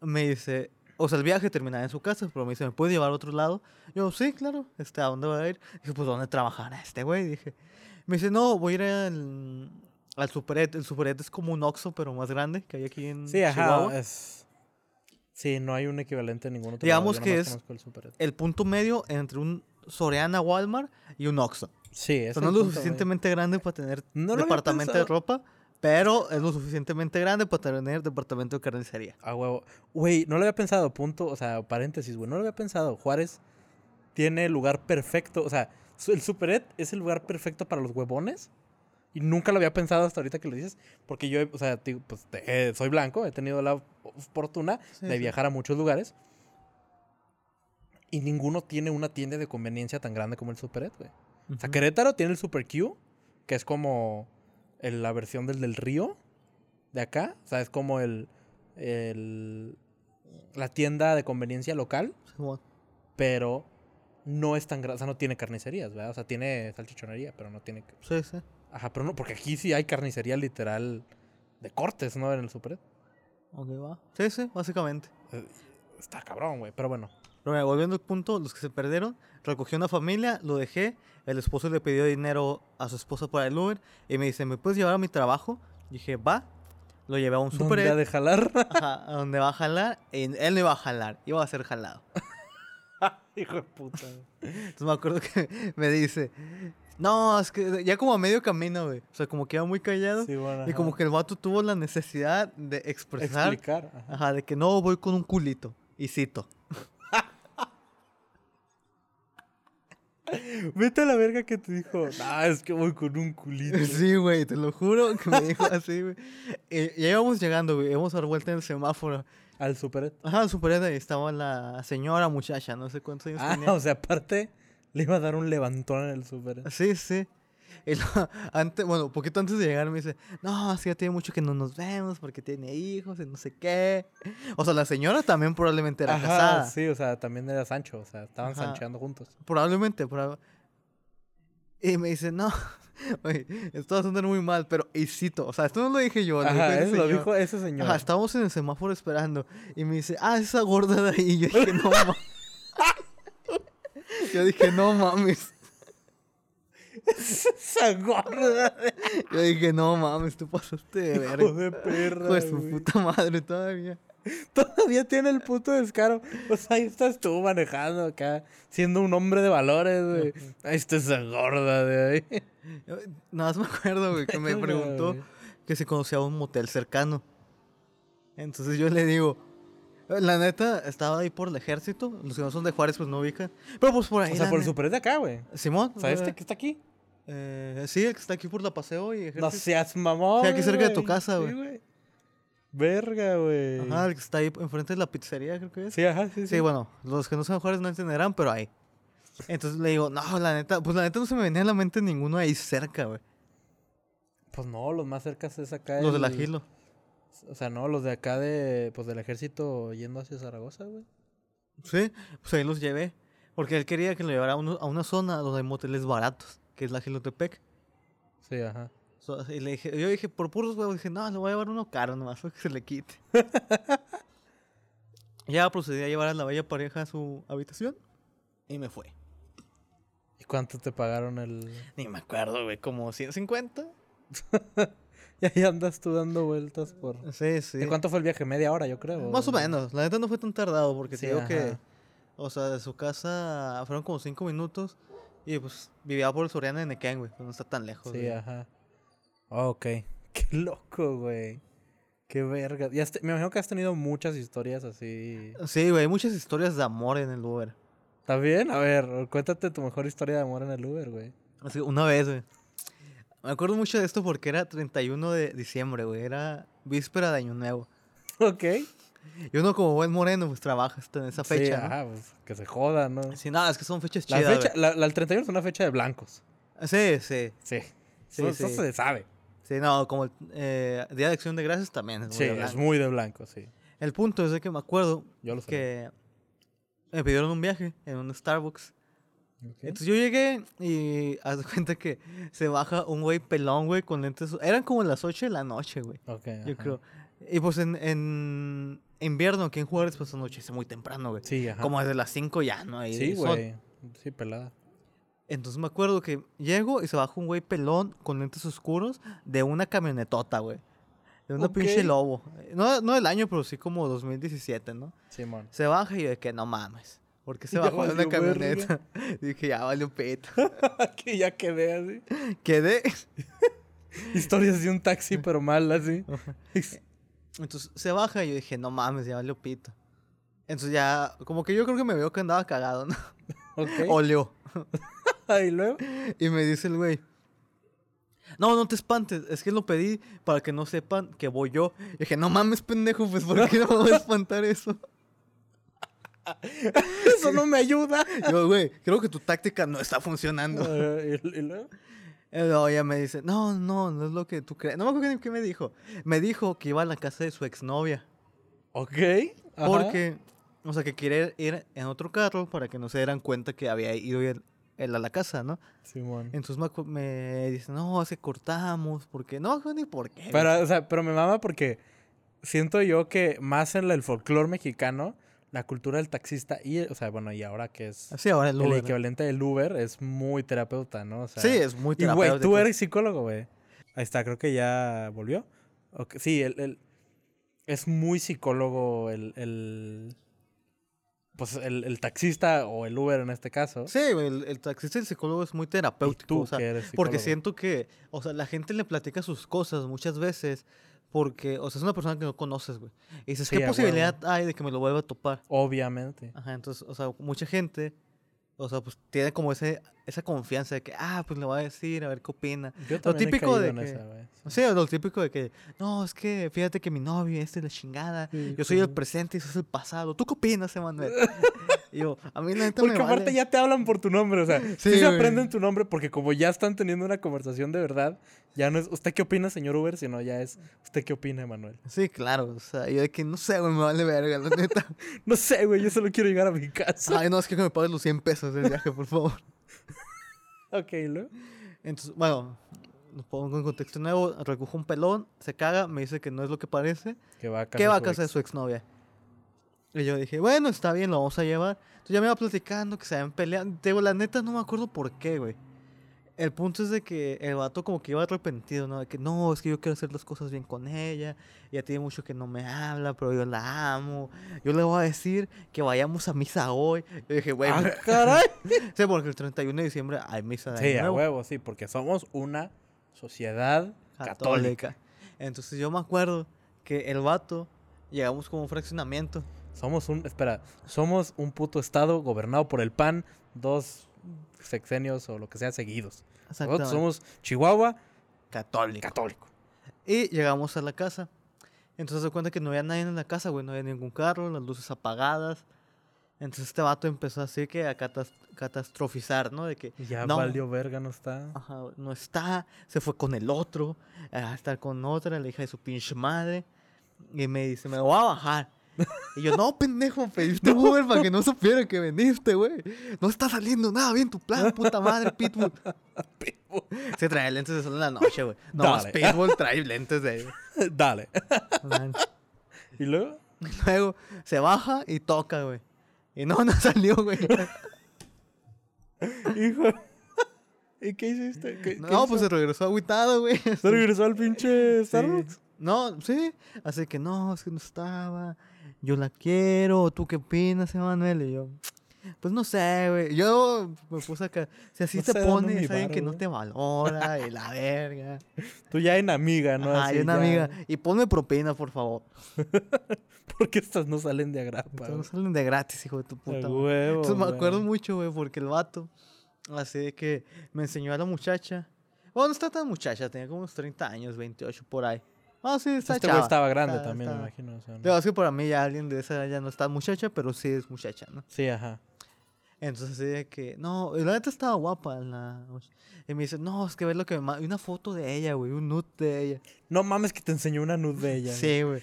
me dice, o sea, el viaje terminaba en su casa, pero me dice, ¿me puedes llevar a otro lado? Yo, sí, claro, este, ¿a dónde va a ir? Dije, pues, ¿dónde trabajará este güey? Dije, me dice, no, voy a ir al, al Superet. El Superet es como un Oxxo, pero más grande, que hay aquí en Sí, ajá, Chihuahua. es... Sí, no hay un equivalente en ningún otro Digamos lado. Que es- el. El punto medio entre un Soriana Walmart y un Oxxo. Sí, O es sea, no es lo suficientemente grande para tener No departamento de ropa, pero es lo suficientemente grande para tener departamento de carnicería. A huevo. Güey, no lo había pensado, punto, o sea, paréntesis, güey, no lo había pensado. Juárez tiene el lugar perfecto, o sea, el Superet es el lugar perfecto para los huevones. Y nunca lo había pensado hasta ahorita que lo dices, porque yo, o sea, digo, pues eh, soy blanco, he tenido la fortuna Sí, de sí. viajar a muchos lugares. Y ninguno tiene una tienda de conveniencia tan grande como el Superet, güey. O sea. Querétaro tiene el Super Q, que es como el- la versión del del río de acá. O sea, es como el, el la tienda de conveniencia local, pero no es tan grande, o sea, no tiene carnicerías, ¿verdad? O sea, tiene salchichonería, pero no tiene... Sí, sí. Ajá, pero no, porque aquí sí hay carnicería literal de cortes, ¿no? En el Super. Ok, va. Sí, sí, básicamente. Está cabrón, güey, pero bueno. Pero mira, volviendo al punto, los que se perdieron, recogí una familia, lo dejé, el esposo le pidió dinero a su esposa para el Uber y me dice, ¿me puedes llevar a mi trabajo? Dije, va, lo llevé a un ¿Dónde super ha de jalar? ajá, a donde va a jalar, y él no iba a jalar, iba a ser jalado. Hijo de puta. Entonces me acuerdo que me dice, No, es que ya como a medio camino, güey. O sea, como que iba muy callado. Sí, bueno, y como que el vato tuvo la necesidad de expresar. Explicar. ajá. Ajá, de que no, voy con un culito. Y cito. Vete a la verga que te dijo. Ah, es que voy con un culito. Sí, güey, te lo juro que me dijo así, güey. Ya íbamos llegando, güey. Íbamos a dar vuelta en el semáforo. Al super. Ajá, super ahí estaba la señora muchacha, no sé cuántos años Ah, tenía. o sea, aparte, le iba a dar un levantón en el super. Sí, sí. Y antes, bueno, poquito antes de llegar me dice, no, sí, ya tiene mucho que no nos vemos porque tiene hijos y no sé qué. O sea, la señora también probablemente era Ajá, casada. sí, o sea, también era Sancho, o sea, estaban Ajá. sancheando juntos. Probablemente, proba- Y me dice, no, oye, esto va a sonar muy mal, pero y cito, o sea, esto no lo dije yo, lo dijo Ajá, eso lo señor. dijo ese señor. Ajá, estábamos en el semáforo esperando. Y me dice, ah, esa gorda de ahí. Yo dije, no mames. Yo dije, no mames. Esa gorda Yo dije, no mames, tú pasaste de verga. hijo de perra. De su güey. puta madre todavía. Todavía tiene el puto descaro. O sea, ahí estás tú manejando acá, siendo un hombre de valores, güey. Ahí está esa gorda de ahí. Nada más me acuerdo, güey, que me preguntó que si conocía un motel cercano. Entonces yo le digo, la neta, estaba ahí por el ejército. Los que no son de Juárez, pues no ubican. Pero pues por ahí. O sea, por el super de acá, güey. Simón. Sea, este que está aquí. Eh, sí, el que está aquí por la paseo y ejército. No seas mamón. Sí, aquí cerca de tu güey. casa, Sí, güey. Verga, güey. Ajá, el que está ahí enfrente de la pizzería, creo que es. Sí, ajá, sí, sí. Sí, bueno, los que no son Juárez no entenderán, pero ahí. Entonces le digo, no, la neta, pues la neta no se me venía a la mente ninguno ahí cerca, güey. Pues no, los más cercas es acá. Los del el- Agilo. O sea, no, los de acá de, pues del ejército yendo hacia Zaragoza, güey. Sí, pues ahí los llevé. Porque él quería que lo llevara a, uno- a una zona donde hay moteles baratos, que es la Gilotepec. Sí, ajá. So, y le dije, yo dije, por puros huevos, dije, no, le voy a llevar uno caro nomás que se le quite. ya procedí a llevar a la bella pareja a su habitación y me fue. ¿Y cuánto te pagaron el...? Ni me acuerdo, güey, como 150. Y ahí andas tú dando vueltas por... Sí, sí. ¿De cuánto fue el viaje? ¿Media hora, yo creo? Más o menos. La neta no fue tan tardado porque Sí, te digo que, ajá. o sea, de su casa fueron como cinco minutos y pues vivía por el Soriana de Nequén, güey. no está tan lejos. Sí, güey. ajá. ok. Qué loco, güey. Qué verga. Y has te- me imagino que has tenido muchas historias así. Sí, güey, hay muchas historias de amor en el Uber. ¿Está bien? A ver, cuéntate tu mejor historia de amor en el Uber, güey. Así, una vez, güey. Me acuerdo mucho de esto porque era 31 de diciembre, güey. Era víspera de Año Nuevo. Ok. Y uno como buen moreno, pues trabaja hasta en esa Sí, fecha, ¿no? ajá, pues que se joda, ¿no? Sí, nada, es que son fechas La chidas, fecha, la, la- el 31 es una fecha de blancos. Sí, sí. Sí. Sí, eso, eso sí. se sabe. Sí, no, como el eh, Día de Acción de Gracias también. Es muy Sí, de es muy de blanco, sí. El punto es de que me acuerdo Yo lo sé. que me pidieron un viaje en un Starbucks. Entonces yo llegué y haz de cuenta que se baja un güey pelón, güey, con lentes. Eran como las 8 de la noche, güey. Ok, Yo ajá. creo. Y pues en, en invierno aquí en Juárez, pues anochece muy temprano, güey. Sí, ajá. Como desde las 5 ya, ¿no? Ahí Sí, güey. Sí, pelada. Entonces me acuerdo que llego y se baja un güey pelón con lentes oscuros de una camionetota, güey. De una pinche lobo. No, no del año, pero sí como 2017, ¿no? Simón. Se baja y yo de que no mames. ¿Por qué se bajó de una camioneta? Dije, ya valió pito. que ya quedé así. Quedé. Historias de un taxi, pero mal así. Entonces se baja y yo dije, no mames, ya valió pito. Entonces ya, como que yo creo que me veo que andaba cagado, ¿no? ok. Oleó. y luego. Y me dice el güey. No, no te espantes, es que lo pedí para que no sepan que voy yo. Y dije, no mames, pendejo, pues ¿por qué no me voy a espantar eso? Eso no me ayuda. Yo, güey, creo que tu táctica no está funcionando. Y luego. Luego ella me dice, no, no, no es lo que tú crees. No me acuerdo ni qué me dijo. Me dijo que iba a la casa de su exnovia. Ok. ajá. Porque, o sea, que quiere ir en otro carro para que no se dieran cuenta que había ido él, a la casa, ¿no? Simón. Entonces me, dice, no, que cortamos, porque no, ni por qué. Pero, o sea, pero me mama porque siento yo que más en el folclore mexicano, la cultura del taxista y, o sea, bueno, y ahora que es ahora el equivalente del Uber, es muy terapeuta, ¿no? O sea, sí, es muy Y, güey, tú eres psicólogo, güey. Ahí está, creo que ya volvió. Ok, Sí, el, el- es muy psicólogo el, el... pues el, el taxista o el Uber en este caso. Sí, el, el taxista y el psicólogo es muy terapéutico. tú o sea, que eres porque siento que, o sea, la gente le platica sus cosas muchas veces porque, o sea, es una persona que no conoces, güey. Y dices, Sí, ¿qué posibilidad hay de que me lo vuelva a topar? Obviamente. Ajá, entonces, o sea, mucha gente, o sea, pues tiene como ese, esa confianza de que, ah, pues le voy a decir, a ver qué opina. Yo también he típico caído de en que- esa, güey. Sí, lo típico de que, no, es que fíjate que mi novio este es la chingada. Sí, Yo soy el ujú. presente y eso es el pasado. ¿Tú qué opinas, Emanuel? y yo, a mí la neta Porque me aparte vale. ya te hablan por tu nombre, o sea, sí, Sí, se aprenden tu nombre porque como ya están teniendo una conversación de verdad, ya no es ¿usted qué opina, señor Uber? Sino ya es ¿usted qué opina, Emanuel? Sí, claro, o sea, yo de que no sé, güey, me vale verga, la neta. No sé, güey, yo solo quiero llegar a mi casa. Ay, no, es que me pagues los 100 pesos del viaje, por favor. ok, ¿lo? Entonces, bueno, lo pongo en contexto nuevo, recojo un pelón, se caga, me dice que no es lo que parece, Que va a casa que va a su casa de su exnovia. Y yo dije, bueno, está bien, lo vamos a llevar. Entonces ya me iba platicando que se habían peleado. Digo, la neta no me acuerdo por qué, güey. El punto es de que el vato como que iba arrepentido, ¿no? De que no, es que yo quiero hacer las cosas bien con ella. Ya tiene mucho que no me habla, pero yo la amo. Yo le voy a decir que vayamos a misa hoy. Yo dije, güey, ¡Ah, caray! sí, porque el 31 de diciembre hay misa de Sí, a huevo, sí, porque somos una sociedad católica. católica. Entonces yo me acuerdo que el vato llegamos como un fraccionamiento. Somos un, espera, somos un puto estado gobernado por el PAN, dos sexenios o lo que sea seguidos. Nosotros somos Chihuahua católico. católico. Y llegamos a la casa. Entonces se cuenta que no había nadie en la casa, güey. No había ningún carro, las luces apagadas. Entonces este vato empezó así que a catas- catastrofizar, ¿no? De que Ya no, valió verga, no está. ajá, no está, se fue con el otro, a estar con otra, la hija de su pinche madre. Y me dice, me voy a bajar. Y yo, no, pendejo, pediste Uber para que no supiera que veniste, güey. No está saliendo nada bien tu plan, puta madre, Pitbull. Se trae lentes de sol en la noche, güey. No más. Pitbull trae lentes de... Dale. ¿Y luego? Luego se baja y toca, güey. Y no, no salió, güey. Hijo. ¿Y qué hiciste? ¿Qué- qué No, pues hizo? se regresó agüitado, güey. ¿Se regresó al pinche Sí. Starbucks? No, sí. Así que no, es que no estaba. Yo la quiero. ¿Tú qué opinas, Emanuel? Y yo, pues no sé, güey. Yo me puse acá. Si así No te pones, es alguien que no te valora y la verga. Tú ya en amiga, ¿no? Una ya- amiga. Y ponme propina, por favor. Porque estas no salen de agrapa. Entonces, no salen de gratis, hijo de tu puta. huevo, Entonces me acuerdo mucho, güey, porque el vato, así de que me enseñó a la muchacha. Bueno, no está tan muchacha, tenía como unos 30 años, 28 por ahí. Ah, sí, está Este güey estaba grande Está- también, me imagino. o sea, ¿no? Digo, es que para mí ya alguien de esa ya no está muchacha, pero sí es muchacha, ¿no? Sí, ajá. Entonces así de que, no, y la neta estaba guapa. La... Y me dice, no, es que ver lo que me manda. Una foto de ella, güey, un nude de ella. No mames que te enseñó una nude de ella. Sí, güey.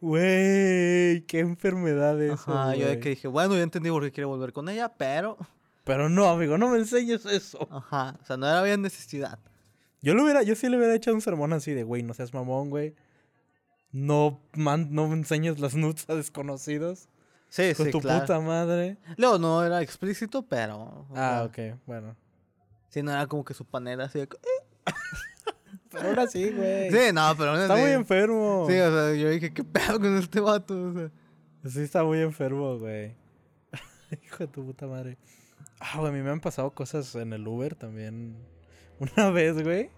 Güey, qué enfermedad es. Ajá, yo de que dije, bueno, ya entendí por qué quiere volver con ella, pero, Pero no, amigo, no me enseñes eso. ajá, o sea, no era bien necesidad. Yo lo hubiera, yo sí le hubiera hecho un sermón así de, güey, no seas mamón, güey. No, man, no enseñes las nudes a desconocidos. Sí, Con sí, tu claro. puta madre. Luego no era explícito, pero. Ah, sea, ok, bueno. Sí, no era como que su panela así de. Pero ahora sí, güey. Sí, no, pero. Está sí. muy enfermo. Sí, o sea, yo dije, ¿qué pedo con este vato? O sea, Sí, está muy enfermo, güey. Hijo de tu puta madre. Ah, güey, a mí me han pasado cosas en el Uber también. Una vez, güey.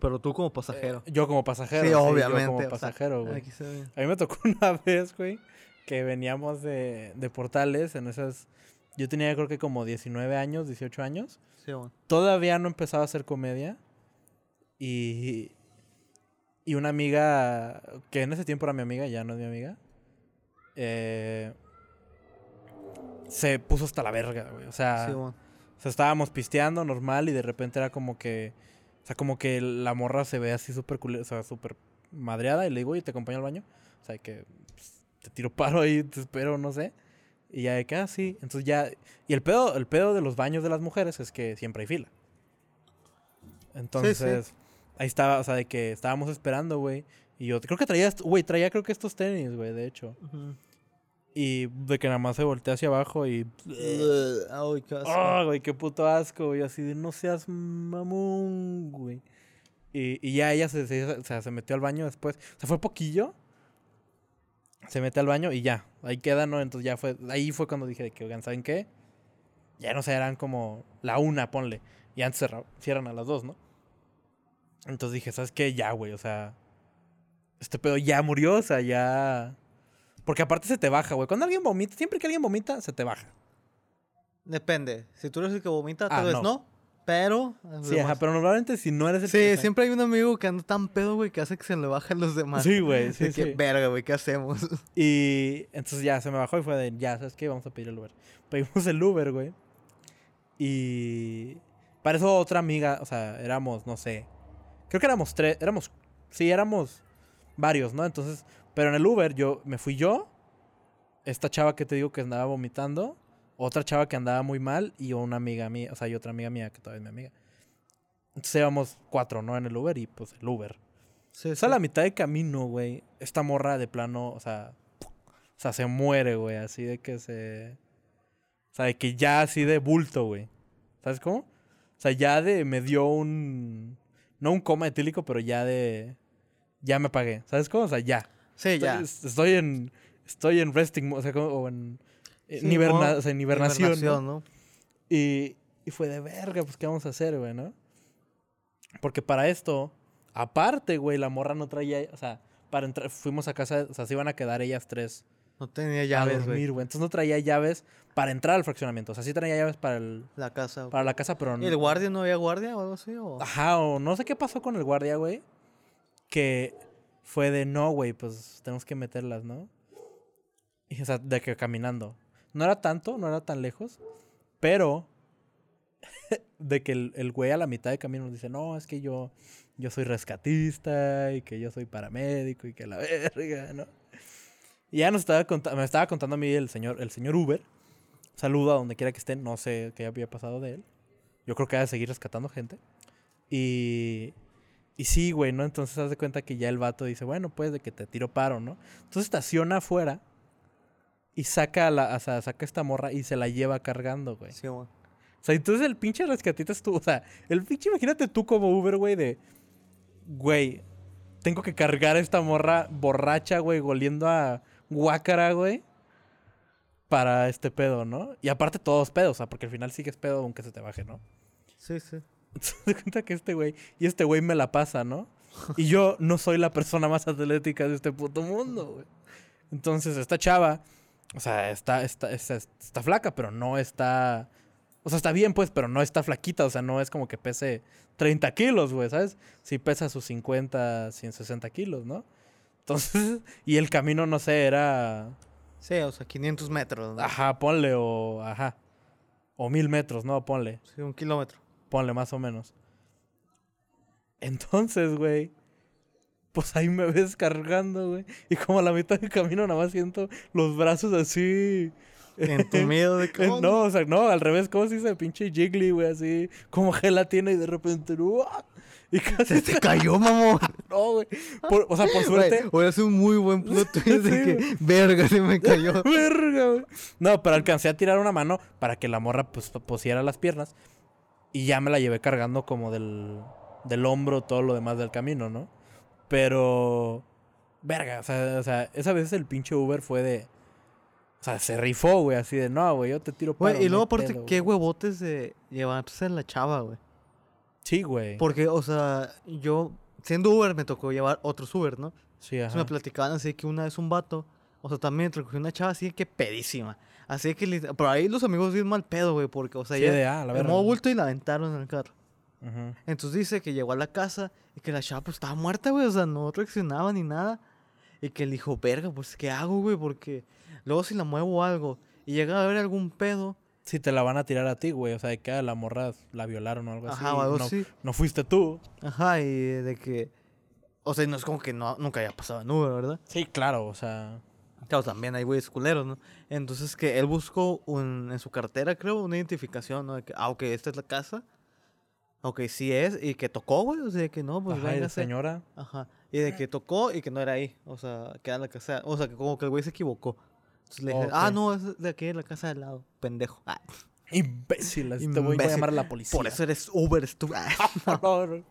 pero tú como pasajero. Yo como pasajero. sí, yo obviamente. como o sea, pasajero, güey. aquí se ve. A mí me tocó una vez, güey, que veníamos de, de Portales en esas... Yo tenía creo que como 19 años, 18 años. Sí, bueno. Todavía no empezaba a hacer comedia. Y... Y una amiga, que en ese tiempo era mi amiga, ya no es mi amiga, eh, se puso hasta la verga, güey. O sea, Sí, bueno. O sea, estábamos pisteando normal y de repente era como que. O sea, como que la morra se ve así súper o sea, súper madreada. Y le digo, oye, te acompaño al baño. O sea, que pues, te tiro paro ahí, te espero, no sé. Y ya de que, ah, sí. Entonces ya. Y el pedo, el pedo de los baños de las mujeres es que siempre hay fila. Entonces, ahí estaba, o sea, de que estábamos esperando, güey. Y yo creo que traía, güey, traía creo que estos tenis, güey, de hecho. Ujú. Y de que nada más se voltea hacia abajo y. Ay, qué asco. Ah, güey, qué puto asco, güey. Así de no seas mamón, güey. Y, y ya ella se, se, se metió al baño después. O sea, fue poquillo. Se mete al baño y ya. Ahí queda, ¿no? Entonces ya fue. Ahí fue cuando dije que, oigan, ¿saben qué? Ya no sé, eran como la una, ponle. Y antes cerra- cierran a las dos, ¿no? Entonces dije, ¿sabes qué? Ya, güey, o sea. Este pedo ya murió, o sea, ya. Porque aparte se te baja, güey. Cuando alguien vomita, siempre que alguien vomita, se te baja. Depende. Si tú eres el que vomita, Ah, tal vez no. no. Pero. Sí, ajá, pero normalmente si no eres el Sí, que- siempre hay un amigo que anda tan pedo, güey, que hace que se le bajen los demás. Sí, güey, sí, De que, sí. verga, güey, ¿qué hacemos? Y entonces ya se me bajó y fue de, ya, ¿sabes qué? Vamos a pedir el Uber. Pedimos el Uber, güey. Y para eso otra amiga, o sea, éramos, no sé, creo que éramos tres, éramos, sí, éramos varios, ¿no? Entonces, pero en el Uber yo, me fui yo, esta chava que te digo que andaba vomitando, otra chava que andaba muy mal y una amiga mía, o sea, y otra amiga mía que todavía es mi amiga. Entonces íbamos cuatro, ¿no? En el Uber y pues el Uber. Sí, O sea, a la mitad de camino, güey, esta morra de plano, o sea, o sea, se muere, güey, así de que se... O sea, de que ya así de bulto, güey. ¿Sabes cómo? O sea, ya de... Me dio un... No un coma etílico, pero ya de... Ya me pagué. ¿Sabes cómo? O sea, ya. Sí, ya. Estoy, estoy en... Estoy en resting, o sea, como, o en... en Sí, hiberna- o sea, en hibernación, ¿no? hibernación, ¿no? Y, y fue de verga, pues, ¿qué vamos a hacer, güey, no? Porque para esto, aparte, güey, la morra no traía, o sea, para entrar, fuimos a casa, o sea, se iban a quedar ellas tres No tenía llaves, güey. dormir, güey. Entonces no traía llaves para entrar al fraccionamiento. O sea, sí traía llaves para, el, La casa. para la casa, pero ¿Y el guardia no había guardia o algo así? O... Ajá, o no sé qué pasó con el guardia, güey. Que fue de no, güey, pues tenemos que meterlas, ¿no? Y, o sea, de que caminando. No era tanto, no era tan lejos, pero de que el, güey a la mitad de camino nos dice, no, es que yo, yo soy rescatista y que yo soy paramédico y que la verga, ¿no? Y ya nos estaba conta- me estaba contando a mí el señor, el señor Uber. Saludo a donde quiera que esté, no sé qué había pasado de él. Yo creo que ha de seguir rescatando gente. Y, y sí, güey, ¿no? Entonces haz de cuenta que ya el vato dice, bueno, pues de que te tiro paro, ¿no? Entonces estaciona afuera y saca, a la, o sea, saca esta morra y se la lleva cargando, güey. Sí, güey. O sea, entonces el pinche rescatista estuvo, o sea, el pinche, imagínate tú como Uber, güey, de, güey, tengo que cargar a esta morra borracha, güey, goliendo a guácara, güey, para este pedo, ¿no? Y aparte todos pedos, o sea, porque al final sigues pedo aunque se te baje, ¿no? Sí, sí. Te cuenta que este güey, y este güey me la pasa, ¿no? Y yo no soy la persona más atlética de este puto mundo, güey. Entonces esta chava, o sea, está, está, está, está flaca, pero no está... O sea, está bien, pues, pero no está flaquita. O sea, no es como que pese 30 kilos, güey, ¿sabes? Sí pesa sus 50, 160 kilos, ¿no? Entonces, y el camino, no sé, era... Sí, o sea, 500 metros. ¿no? Ajá, ponle, o... Ajá. O mil metros, ¿no? Ponle. Sí, un kilómetro. Ponle más o menos. Entonces, güey. Pues ahí me ves cargando, güey. Y como a la mitad del camino nada más siento los brazos así. En tu miedo de que... No, o sea, no, al revés, ¿cómo se dice? Pinche jiggly, güey, así. Como gelatina y de repente. ¡uah! Y casi Se te cayó, mamón. no, güey. O sea, por suerte. Güey, es un muy buen plot twist de Sí, que, verga, se me cayó. Verga, güey. No, pero alcancé a tirar una mano para que la morra pues pusiera las piernas. Y ya me la llevé cargando como del, del hombro todo lo demás del camino, ¿no? Pero. Verga, o sea, o sea, esa vez el pinche Uber fue de. O sea, se rifó, güey, así de no, güey, yo te tiro. Güey, y luego aparte, qué huevotes de llevarse la chava, güey. Sí, güey. Porque, o sea, yo, siendo Uber, me tocó llevar otros Uber, ¿no? Sí, Entonces ajá. me platicaban así que una vez un vato, o sea, también recogió una chava así que pedísima. Así que, lit- por ahí los amigos bien mal pedo, güey, porque, o sea, Sí, ya ah, la modo bulto y la aventaron en el carro. Ujú. Entonces dice que llegó a la casa y que la chava pues estaba muerta, güey, o sea, no reaccionaba ni nada. Y que él dijo, verga, pues, ¿qué hago, güey? Porque luego si la muevo algo y llega a haber algún pedo, Sí, te la van a tirar a ti, güey. O sea, de que a la morra la violaron o algo así. ajá, o algo no, así. no fuiste tú. Ajá, y de que, o sea, no es como que no, nunca haya pasado en Uber, ¿verdad? Sí, claro, o sea. Claro, también hay güeyes culeros, ¿no? Entonces que él buscó un, en su cartera, creo, una identificación, ¿no? De que, ah, ok, esta es la casa. Ok, sí es. Y que tocó, güey. O sea, que no, pues ajá, y la señora. Ajá. Y de que tocó y que no era ahí. O sea, que era la casa. O sea, que como que el güey se equivocó. Entonces le dije, ah, no, es de aquí, de la casa de al lado. Pendejo. Ah, Imbécil, te voy a llamar a la policía. por eso eres Uber, tú.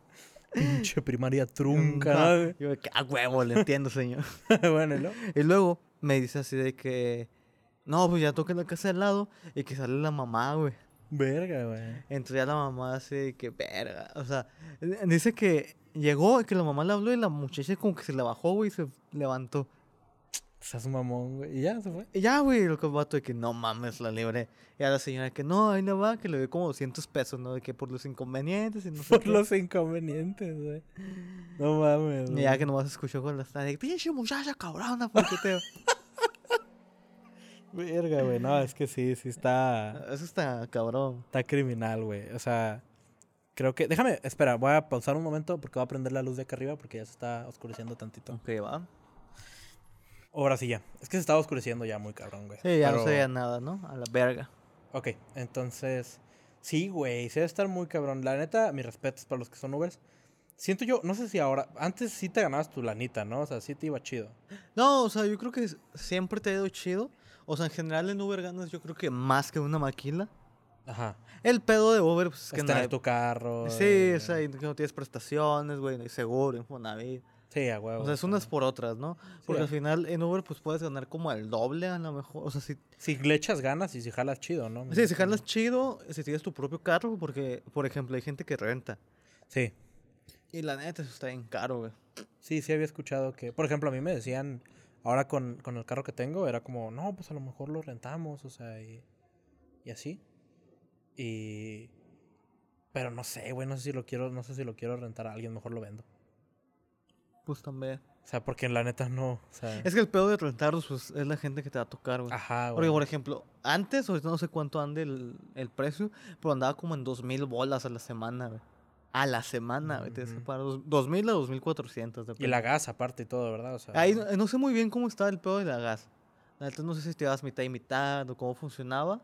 Pinche primaria trunca. Yo que, ah, huevo, le entiendo, señor. bueno, ¿no? Y luego, me dice así de que, no, pues ya toca la casa al lado y que sale la mamá, güey. Verga, güey. Entonces ya la mamá así de que, verga, o sea, eh, dice que llegó y que la mamá le habló y la muchacha como que se le bajó, güey, y se levantó. Seas un mamón, güey. Y ya se fue. Y ya, güey, el vato de que no mames, la libre. Y a la señora que no, ahí no va, que le doy como 200 pesos, ¿no? De que por los inconvenientes y no sé Por qué. los inconvenientes, güey. No mames. Y ya que nomás escuchó con la de pinche muchacha cabrona, te. Verga, güey. No, es que sí, sí está. Eso está cabrón. Está criminal, güey. O sea, creo que. Déjame, espera, voy a pausar un momento porque voy a prender la luz de acá arriba porque ya se está oscureciendo tantito. Ok, va. Ahora sí ya. Es que se estaba oscureciendo ya muy cabrón, güey. Sí, ya no se veía nada, ¿no? A la verga. Ok, entonces. Sí, güey. Se debe estar muy cabrón. La neta, mis respetos para los que son Ubers. Siento yo, no sé si ahora. Antes sí te ganabas tu lanita, ¿no? O sea, sí te iba chido. No, o sea, yo creo que siempre te ha ido chido. O sea, en general en Uber ganas yo creo que más que una maquila. Ajá. El pedo de Uber, pues es Es que tener nadie- tu carro. Sí, eh, o sea, no tienes prestaciones, güey, no hay seguro, Infonavit. Sí, a huevo. O sea, es unas por otras, ¿no? Porque al final en Uber pues puedes ganar como el doble a lo mejor. O sea, si, Si le echas ganas y si jalas chido, ¿no? Sí, si imagino. jalas chido, si tienes tu propio carro, porque, por ejemplo, hay gente que renta. Sí. Y la neta, eso está bien caro, güey. Sí, sí había escuchado que, por ejemplo, a mí me decían, ahora con, con el carro que tengo, era como, no, pues a lo mejor lo rentamos, o sea, y, y así. Y... Pero no sé, güey, no sé si lo quiero, no sé si lo quiero rentar a alguien, mejor lo vendo. Pues también. O sea, porque la neta no, o sea... Es que el pedo de rentarlos, pues es la gente que te va a tocar, güey. Ajá, Porque, güey. por ejemplo, antes, ahorita no sé cuánto ande el, el precio, pero andaba como en 2000 bolas a la semana, güey. A la semana, güey. Tienes que pagar dos- 2000 a 2400. Y depende. la gas aparte y todo, ¿verdad? O sea, Ahí no, no sé muy bien cómo estaba el pedo de la gas. La neta no sé si te dabas mitad y mitad o cómo funcionaba.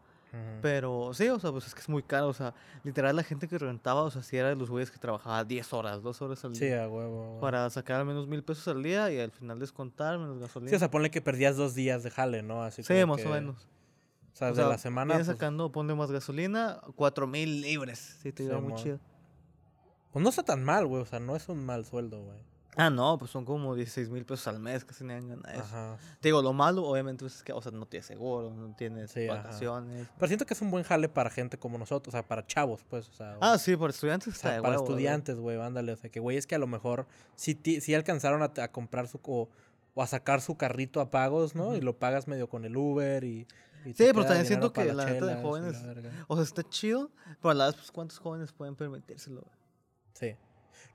Pero sí, o sea, pues es que es muy caro. O sea, literal, la gente que rentaba, o sea, si era de los güeyes que trabajaba 10 horas, 2 horas al Sí, día. a huevo. Para sacar al menos mil pesos al día y al final descontar menos gasolina. Sí, o sea, ponle que perdías dos días de jale, ¿no? Así Sí, más que- o menos. O sea, O de sea, la semana. vienes Pues, sacando, ponle más gasolina, cuatro mil libres. Sí, te iba muy chido. pues no está tan mal, güey. O sea, no es un mal sueldo, güey. Ah, no, pues son como 16 mil pesos al mes, casi nadie gana eso. Ajá. Te digo, lo malo, obviamente, pues, es que, o sea, no tienes seguro, no tienes Sí, ajá. vacaciones. Pero siento que es un buen jale para gente como nosotros, o sea, para chavos, pues, o sea, Ah, sí, para estudiantes o está sea, de para huevo, estudiantes, güey, ándale, o sea, que güey, es que a lo mejor sí, ti- sí alcanzaron a, a comprar su, o, o a sacar su carrito a pagos, ¿no? Y lo pagas medio con el Uber y... y Sí, pero también siento que la neta de jóvenes-. O sea, está chido, pero a la vez, pues, ¿cuántos jóvenes pueden permitírselo? güey? Sí.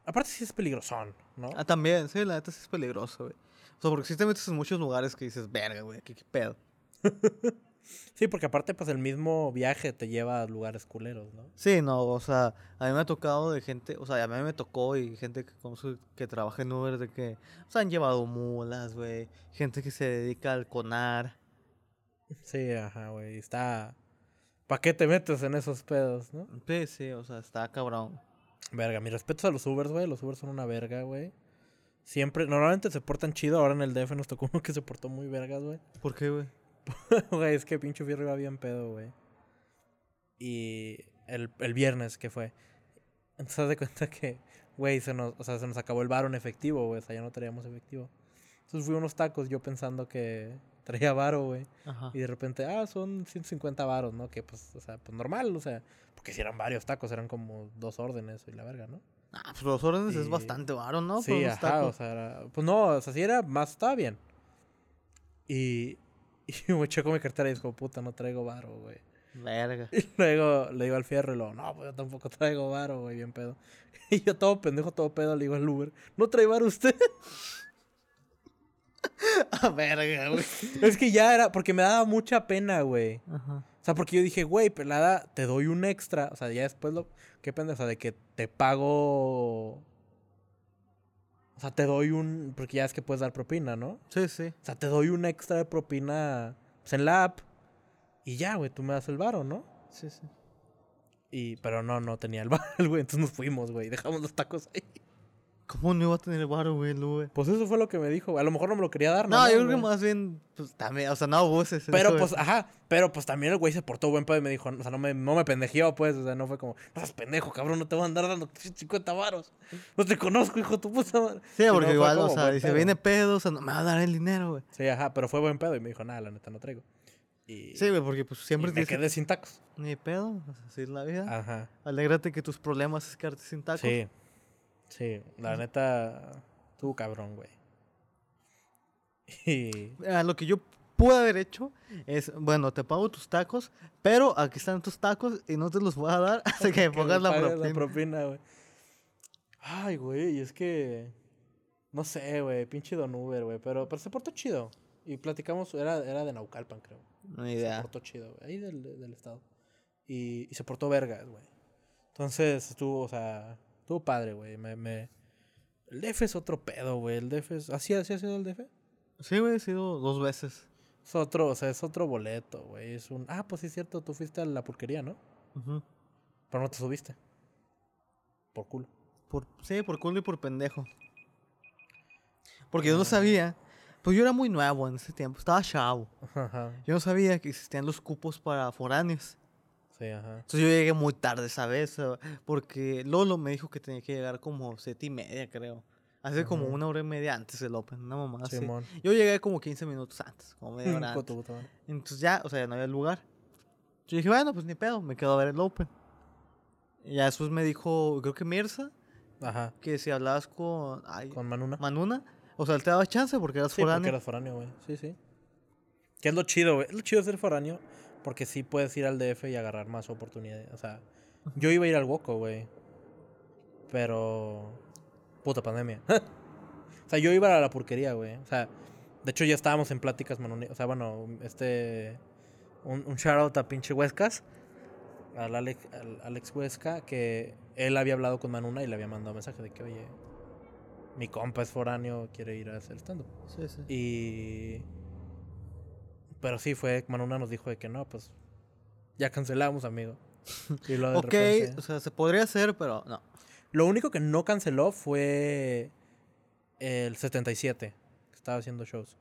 Aparte sí es peligrosón, ¿no? Ah, también, sí, la neta sí es peligroso, güey. O sea, porque si te metes en muchos lugares que dices, verga, güey, ¿qué, qué pedo? Sí, porque aparte, pues, el mismo viaje te lleva a lugares culeros, ¿no? Sí, no, o sea, a mí me ha tocado de gente, o sea, a mí me tocó y gente que, conozco que trabaja en Uber, de que, o sea, han llevado mulas, güey, gente que se dedica al conar. Sí, ajá, güey, está... ¿Para qué te metes en esos pedos, no? Sí, sí, o sea, está cabrón. Verga, mis respetos a los Ubers, güey. Los Ubers son una verga, güey. Siempre, normalmente se portan chido. Ahora en el DF nos tocó uno que se portó muy vergas, güey. ¿Por qué, güey? Güey, es que pinche fierro iba bien pedo, güey. Y el, el viernes, que fue? Entonces, haz de cuenta que, güey, se nos, o sea, se nos acabó el varo en efectivo, güey. O sea, ya no traíamos efectivo. Entonces fui a unos tacos yo pensando que traía varo, güey. Y de repente, ah, son 150 varos, ¿no? Que pues, o sea, pues normal, o sea, porque si eran varios tacos, eran como dos órdenes y la verga, ¿no? Ah, pues los órdenes es bastante varo, ¿no? Sí, ajá, o sea, era- pues no, o sea, sí era más, estaba bien. Y, y me checo mi cartera y dijo, puta, no traigo varo, güey. Verga. Y luego le digo al fierro y luego, no, pues yo tampoco traigo varo, güey, bien pedo. Y yo todo pendejo, todo pedo, le digo al Uber, ¿no trae varo usted? Ah, verga, güey. es que ya era, porque me daba mucha pena, güey. Ajá. O sea, porque yo dije, güey, pelada, te doy un extra. O sea, ya después lo. ¿Qué pendejo? O sea, de que te pago. O sea, te doy un. Porque ya es que puedes dar propina, ¿no? Sí, sí. O sea, te doy un extra de propina pues, en la app. Y ya, güey, tú me das el varo, ¿no? Sí, sí. Y, pero no, no tenía el varo, güey. Entonces nos fuimos, güey. Dejamos los tacos ahí. ¿Cómo no iba a tener varo, güey, Uber? Pues eso fue lo que me dijo. A lo mejor no me lo quería dar, No, ¿no? yo creo que güey. más bien, pues también, o sea, no abuses. Pero eso, pues, güey. ajá, pero pues también el güey se portó buen pedo y me dijo, o sea, no me, no me pendejeó, pues, o sea, no fue como, no seas pendejo, cabrón, no te voy a andar dando 50 varos. No te conozco, hijo tu puta madre. Sí, porque igual, o sea, dice, viene pedo, o sea, no me va a dar el dinero, güey. Sí, ajá, pero fue buen pedo y me dijo, nada, la neta no traigo. Y, Sí, güey, porque pues y siempre me tienes que- quedé sin tacos. Ni pedo, así es la vida. Ajá. Alégrate que tus problemas es quedarte sin tacos. Sí, sí, la neta, tú cabrón, güey. Y... Lo que yo pude haber hecho es, bueno, te pago tus tacos, pero aquí están tus tacos y no te los voy a dar hasta que me que pongas me la pagues propina. propina, güey. Ay, güey, y es que... No sé, güey, pinche Don Uber, güey, pero, pero se portó chido. Y platicamos, era, era de Naucalpan, creo. No hay Se idea. portó chido, güey, ahí del, del estado. Y, y se portó vergas, güey. Entonces estuvo, o sea, estuvo padre, güey. Me, me... El DF es otro pedo, güey. El DF es... ¿Así, así ha sido el DF? Sí, güey, he sido dos veces. Es otro, o sea, es otro boleto, güey. Es un... Ah, pues sí es cierto, tú fuiste a la pulquería, ¿no? Ujú. Pero no te subiste. Por culo. Por, sí, por culo y por pendejo. Porque yo no sabía, pues yo era muy nuevo en ese tiempo, estaba chavo. Ajá. Yo no sabía que existían los cupos para foráneos. Sí, ajá. Entonces yo llegué muy tarde esa vez, porque Lolo me dijo que tenía que llegar como siete y media, creo. Hace como Ujú. una hora y media antes del Open, una mamá así. Simón. Yo llegué como 15 minutos antes, como media hora antes. Entonces ya, o sea, ya no había lugar. Yo dije, bueno, pues ni pedo, me quedo a ver el Open. Y ya después me dijo, creo que Mirza, Ajá. que si hablabas con ay, Con Manuna. Manuna, o sea, él te daba chance porque eras Sí, porque foráneo. eras foráneo, güey. Sí, sí. Que es lo chido, güey. Es lo chido de ser foráneo porque sí puedes ir al DF y agarrar más oportunidades. O sea, yo iba a ir al Woco, güey. Pero... Puta pandemia. o sea, yo iba a la pulquería, güey. O sea, de hecho ya estábamos en pláticas, Manuni- O sea, bueno, este... Un, un shout out a pinche Huescas. Al Alex, al Alex Huesca, que él había hablado con Manuna y le había mandado mensaje de que, oye, mi compa es foráneo, quiere ir a hacer stand-up. Sí, sí. Y. Pero sí, fue. Manuna nos dijo de que no, pues. Ya cancelamos, amigo. Y de Ok, repente- o sea, se podría hacer, pero no. Lo único que no canceló fue. El 77. Que estaba haciendo shows.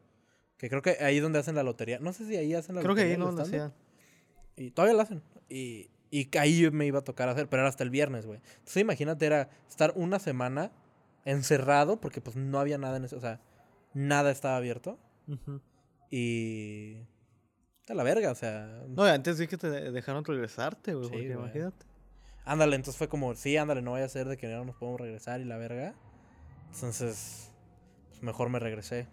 Que creo que ahí es donde hacen la lotería. No sé si ahí hacen la Creo que lotería. ahí del no lo hacían. Y todavía lo hacen. Y, y que ahí me iba a tocar hacer, pero era hasta el viernes, güey. Entonces imagínate, era estar una semana encerrado, porque pues no había nada en eso. O sea, nada estaba abierto. Ujú. Y. A la verga, o sea. No, antes sí que te dejaron regresarte, güey, Sí, imagínate. Ándale, entonces fue como, sí, ándale, no vaya a ser de que no nos podemos regresar y la verga. Entonces, pues mejor me regresé.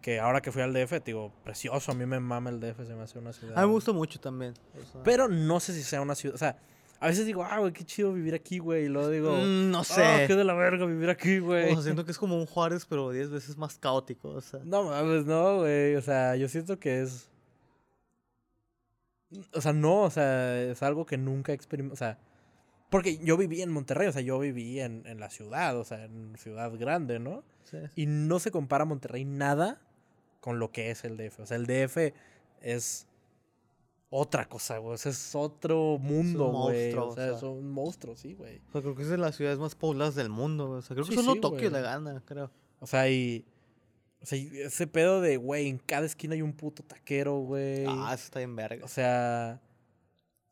Que ahora que fui al DF, digo, precioso, a mí me mama el DF, se me hace una ciudad. A mí me gusta mucho también. o sea. Pero no sé si sea una ciudad, o sea, a veces digo, ah, güey, qué chido vivir aquí, güey, y luego digo, Mm, no ah, sé. qué de la verga vivir aquí, güey. O sea, siento que es como un Juárez, pero 10 veces más caótico, o sea. No mames, no, güey. O sea, yo siento que es. O sea, no, o sea, es algo que nunca experimenté. O sea, porque yo viví en Monterrey, o sea, yo viví en, en la ciudad, o sea, en ciudad grande, ¿no? sí. Y no se compara Monterrey nada con lo que es el DF. O sea, el DF es otra cosa, güey. O sea, es otro mundo, güey. monstruo, O o sea, sea. es un monstruo, sí, güey. O sea, creo que es de las ciudades más pobladas del mundo, güey. O sea, creo que Sí, solo sí, Tokio le gana, creo. O sea, y. O sea, y ese pedo de, güey, en cada esquina hay un puto taquero, güey. Ah, eso está bien verga. O sea.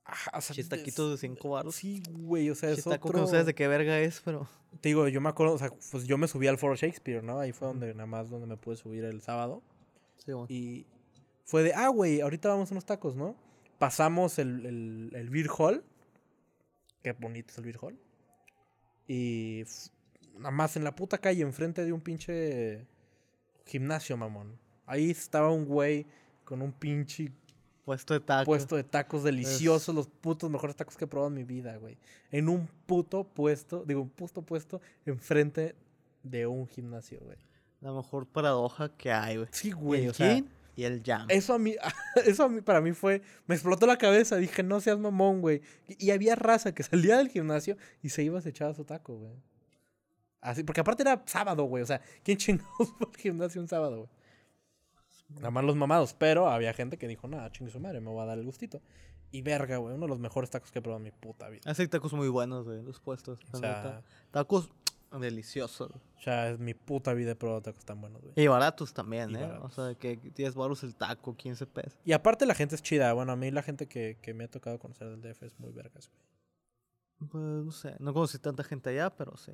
Ajá, o sea, Chis es- taquitos de 5 baros. Sí, güey, o sea, es Chitaco otro... no sabes de qué verga es, pero. Te digo, yo me acuerdo, o sea, pues yo me subí al Foro Shakespeare, ¿no? Ahí fue donde nada más donde me pude subir el sábado. Sí, bueno. Y fue de, ah, güey, ahorita vamos a unos tacos, ¿no? Pasamos el, el, el Beer Hall. Qué bonito es el Beer Hall. Y nada más en la puta calle, enfrente de un pinche gimnasio, mamón. Ahí estaba un güey con un pinche Puesto de tacos. puesto de tacos deliciosos, los putos mejores tacos que he probado en mi vida, güey. En un puto puesto, digo, un puto puesto enfrente de un gimnasio, güey. La mejor paradoja que hay, güey. Sí, güey, o sea, y el jam. eso a mí, eso a mí, para mí fue, me explotó la cabeza, dije, no seas mamón, güey. Y, y había raza que salía del gimnasio y se iba a echar su taco, güey. Así, porque aparte era sábado, güey, o sea, ¿quién chingados va al gimnasio un sábado, güey? Nada más los mamados, pero había gente que dijo, nada, chingue su madre, me voy a dar el gustito. Y verga, güey, uno de los mejores tacos que he probado en mi puta vida. Hace tacos muy buenos, güey, los puestos. O sea. Tacos Delicioso. sea, es mi puta vida he probado tacos tan buenos, güey. Y baratos también, Y ¿eh? baratos. O sea, que 10 baros el taco, 15 pesos. Y aparte la gente es chida. Bueno, a mí la gente que, que me ha tocado conocer del DF es muy vergas, güey. Pues no sé, no conocí tanta gente allá, pero sí.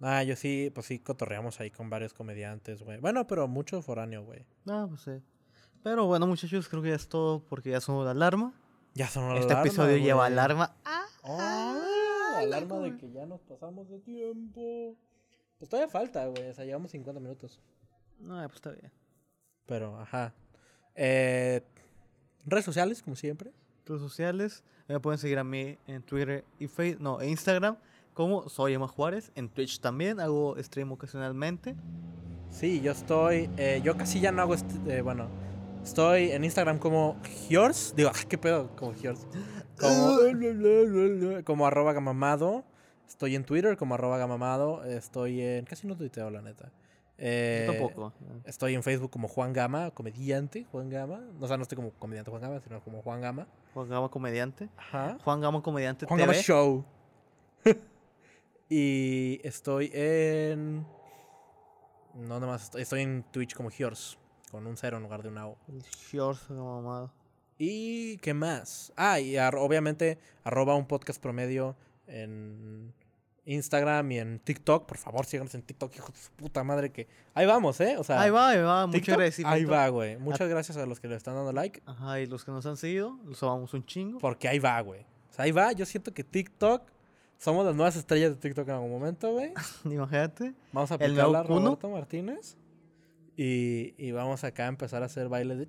Ah, yo sí, pues sí cotorreamos ahí con varios comediantes, güey. Bueno, pero mucho foráneo, güey. No, pues sí. Pero bueno, muchachos, creo que ya es todo porque ya sonó la alarma. Ya sonó la este alarma, episodio lleva alarma. Ah, Oh, alarma de que ya nos pasamos de tiempo. Pues todavía falta, güey. O sea, llevamos 50 minutos. No, pues está bien. Pero, ajá. Eh, redes sociales, como siempre. Redes sociales, me pueden seguir a mí en Twitter y Facebook, no, en Instagram, como soy Emma Juárez. En Twitch también, hago stream ocasionalmente. Sí, yo estoy. eh, yo casi ya no hago. est- eh, bueno, estoy en Instagram como Hiors. Digo, ah, ¿qué pedo? Como Hiors. Como, como arroba gamamado. Estoy en Twitter como arroba gamamado. Estoy en. Casi no tuiteo, la neta. Eh, Yo tampoco. Estoy en Facebook como Juan Gama, comediante Juan Gama. O sea, no estoy como comediante Juan Gama, sino como Juan Gama. Juan Gama Comediante. Ajá. Juan Gama Comediante Juan TV. Gama Show. y estoy en. No, nada más. Estoy, estoy en Twitch como Hiors. Con un cero en lugar de una O. Shorts, mamado. ¿Y qué más? Ah, y ar- obviamente, arroba un podcast promedio en Instagram y en TikTok. Por favor, síganos en TikTok, hijo de su puta madre. que Ahí vamos, ¿eh? O sea, Ahí va, ahí va, TikTok, agradecimiento. Ahí va, güey. Muchas gracias a los que le están dando like. Ajá, y los que nos han seguido, los amamos un chingo. Porque ahí va, güey. O sea, ahí va. Yo siento que TikTok. Somos las nuevas estrellas de TikTok en algún momento, güey. Imagínate. Vamos a aplicarla a. Roberto Martínez. Y, y vamos acá a empezar a hacer bailes de...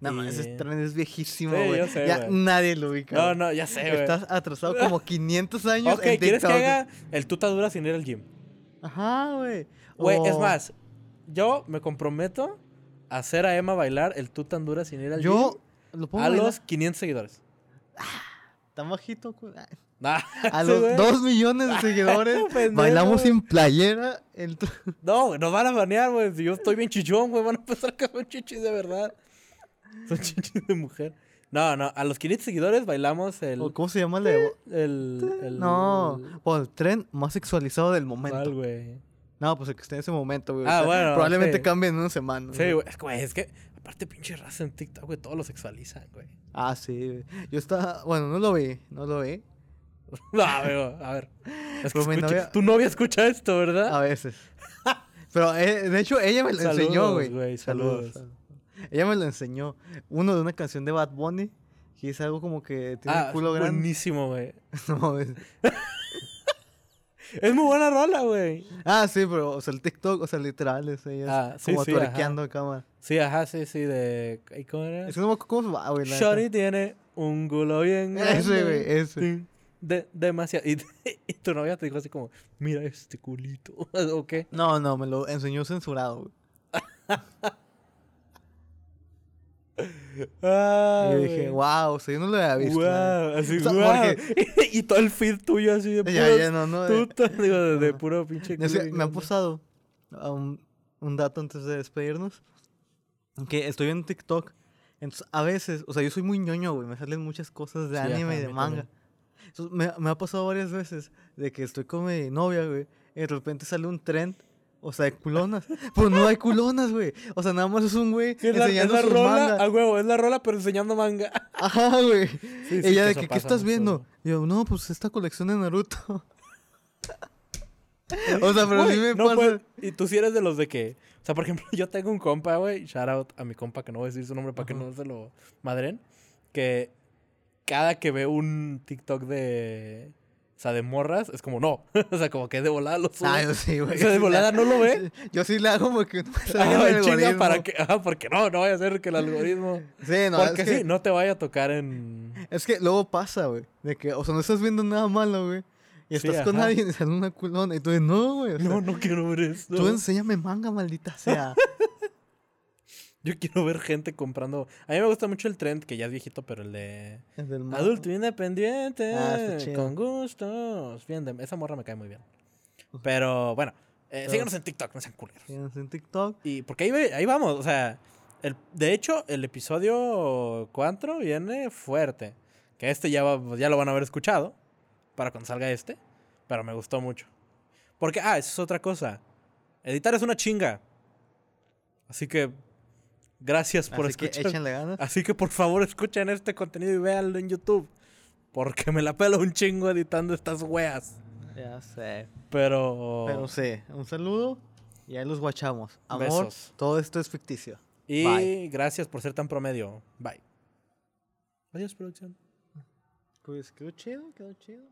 No, Y- ese tren es viejísimo, güey. yo ya nadie lo ubica. No, no, ya sé, güey. Estás atrasado como 500 años Ok, en ¿quieres que haga el tuta dura sin ir al gym? Ajá, güey. Güey, es más, yo me comprometo a hacer a Emma bailar el tuta dura sin ir al Yo gym lo pongo a bailar los 500 seguidores. tan bajito. güey. Nah, A los güey. 2 millones de seguidores bailamos sin playera. El No, nos van a banear, güey. Si yo estoy bien chichón, güey, van a pensar que son chichis de verdad. Son chichis de mujer. No, no, a los 500 seguidores bailamos el... ¿Cómo se llama el el, el No, o el tren más sexualizado del momento. ¿Cuál, güey? No, pues el que esté en ese momento, güey. Ah, bueno, Probablemente sí. cambie en una semana. Sí, güey. Es que, güey, es que... Aparte, pinche raza en TikTok, güey, todo lo sexualizan, güey. Ah, sí. güey. Yo estaba. Bueno, no lo vi. No lo vi. No, amigo, a ver. Es que mi escucha- novia- Tu novia escucha esto, ¿verdad? A veces. Pero eh, de hecho, ella me lo Saludos, enseñó, güey. güey, saludos. Ella me lo enseñó. Uno de una canción de Bad Bunny. Que es algo como que tiene ah, un culo grande. buenísimo, güey. No, es- Es muy buena rola, güey. Ah, sí, pero, o sea, el TikTok, o sea, literal, es ella Ah, sí, como sí, tuerqueando cámara. Sí, ajá, sí, sí, de... ¿y ¿Cómo era? Es acuerdo cómo se va, güey. Shorty tiene un culo bien Ese, grande. güey, ese. De, demasiado. Y, y tu novia te dijo así como, mira este culito. ¿O qué? No, no, me lo enseñó censurado. Ah, y yo dije, wow, o sea, yo no lo había visto. Wow, así, O sea, wow. y todo el feed tuyo así de neta. Ya, ya, no, no. tutas, digo, de, de puro pinche culo me ha pasado un, un dato antes de despedirnos. Que estoy en TikTok. Entonces, a veces, o sea, yo soy muy ñoño, güey. Me salen muchas cosas de Sí, anime ajá, y de manga. también. Entonces, me, me ha pasado varias veces de que estoy con mi novia, güey. Y de repente sale un trend, o sea, de culonas. Pero no hay culonas, güey. O sea, nada más es un güey Sí, es enseñando la sus rola, mangas. a huevo, es la rola, pero enseñando manga. Ajá, güey. Sí, sí, Ella que de que, ¿qué estás viendo? yo, no, pues esta colección de Naruto. o sea, pero Güey, sí me no pasa. Y tú sí eres de los de que. O sea, por ejemplo, yo tengo un compa, güey. Shout out a mi compa, que no voy a decir su nombre para que no se lo madren. Que cada que ve un TikTok de. O sea, de morras, es como no. o sea, como que de volada lo sube. Ah, yo sí, güey. O sea, de volada la- no lo ve. Yo sí le hago porque no me Ah, el algoritmo. para que. Ajá, porque no, no vaya a ser que el algoritmo. Sí, no, porque es que, sí, no te vaya a tocar en. es que luego pasa, güey. De que, o sea, no estás viendo nada malo, güey. Y Sí, estás con alguien y sale una culona. Y tú dices, no, güey. o sea, No, no quiero ver esto. Tú enséñame manga, maldita sea. Yo quiero ver gente comprando. A mí me gusta mucho el trend, que ya es viejito, pero el de. Es del Adulto independiente. Ah, está chido. con gustos. Bien, de- esa morra me cae muy bien. Pero bueno, eh, Pero- síganos en TikTok, no sean culeros. Tienes en TikTok. Y porque ahí, vamos, o sea, el, de hecho, el episodio 4 viene fuerte. Que este ya, va- ya lo van a haber escuchado. para cuando salga este, pero me gustó mucho. Porque, ah, esa es otra cosa. Editar es una chinga. Así que, gracias por Así que escuchar. échenle ganas. Así que por favor escuchen este contenido y véanlo en YouTube. Porque me la pelo un chingo editando estas weas. Ya sé. Pero. Pero sí, un saludo y ahí los guachamos. Amor, Besos. todo esto es ficticio. y bye. gracias por ser tan promedio. Bye. Adiós, producción. Pues quedó chido, quedó chido.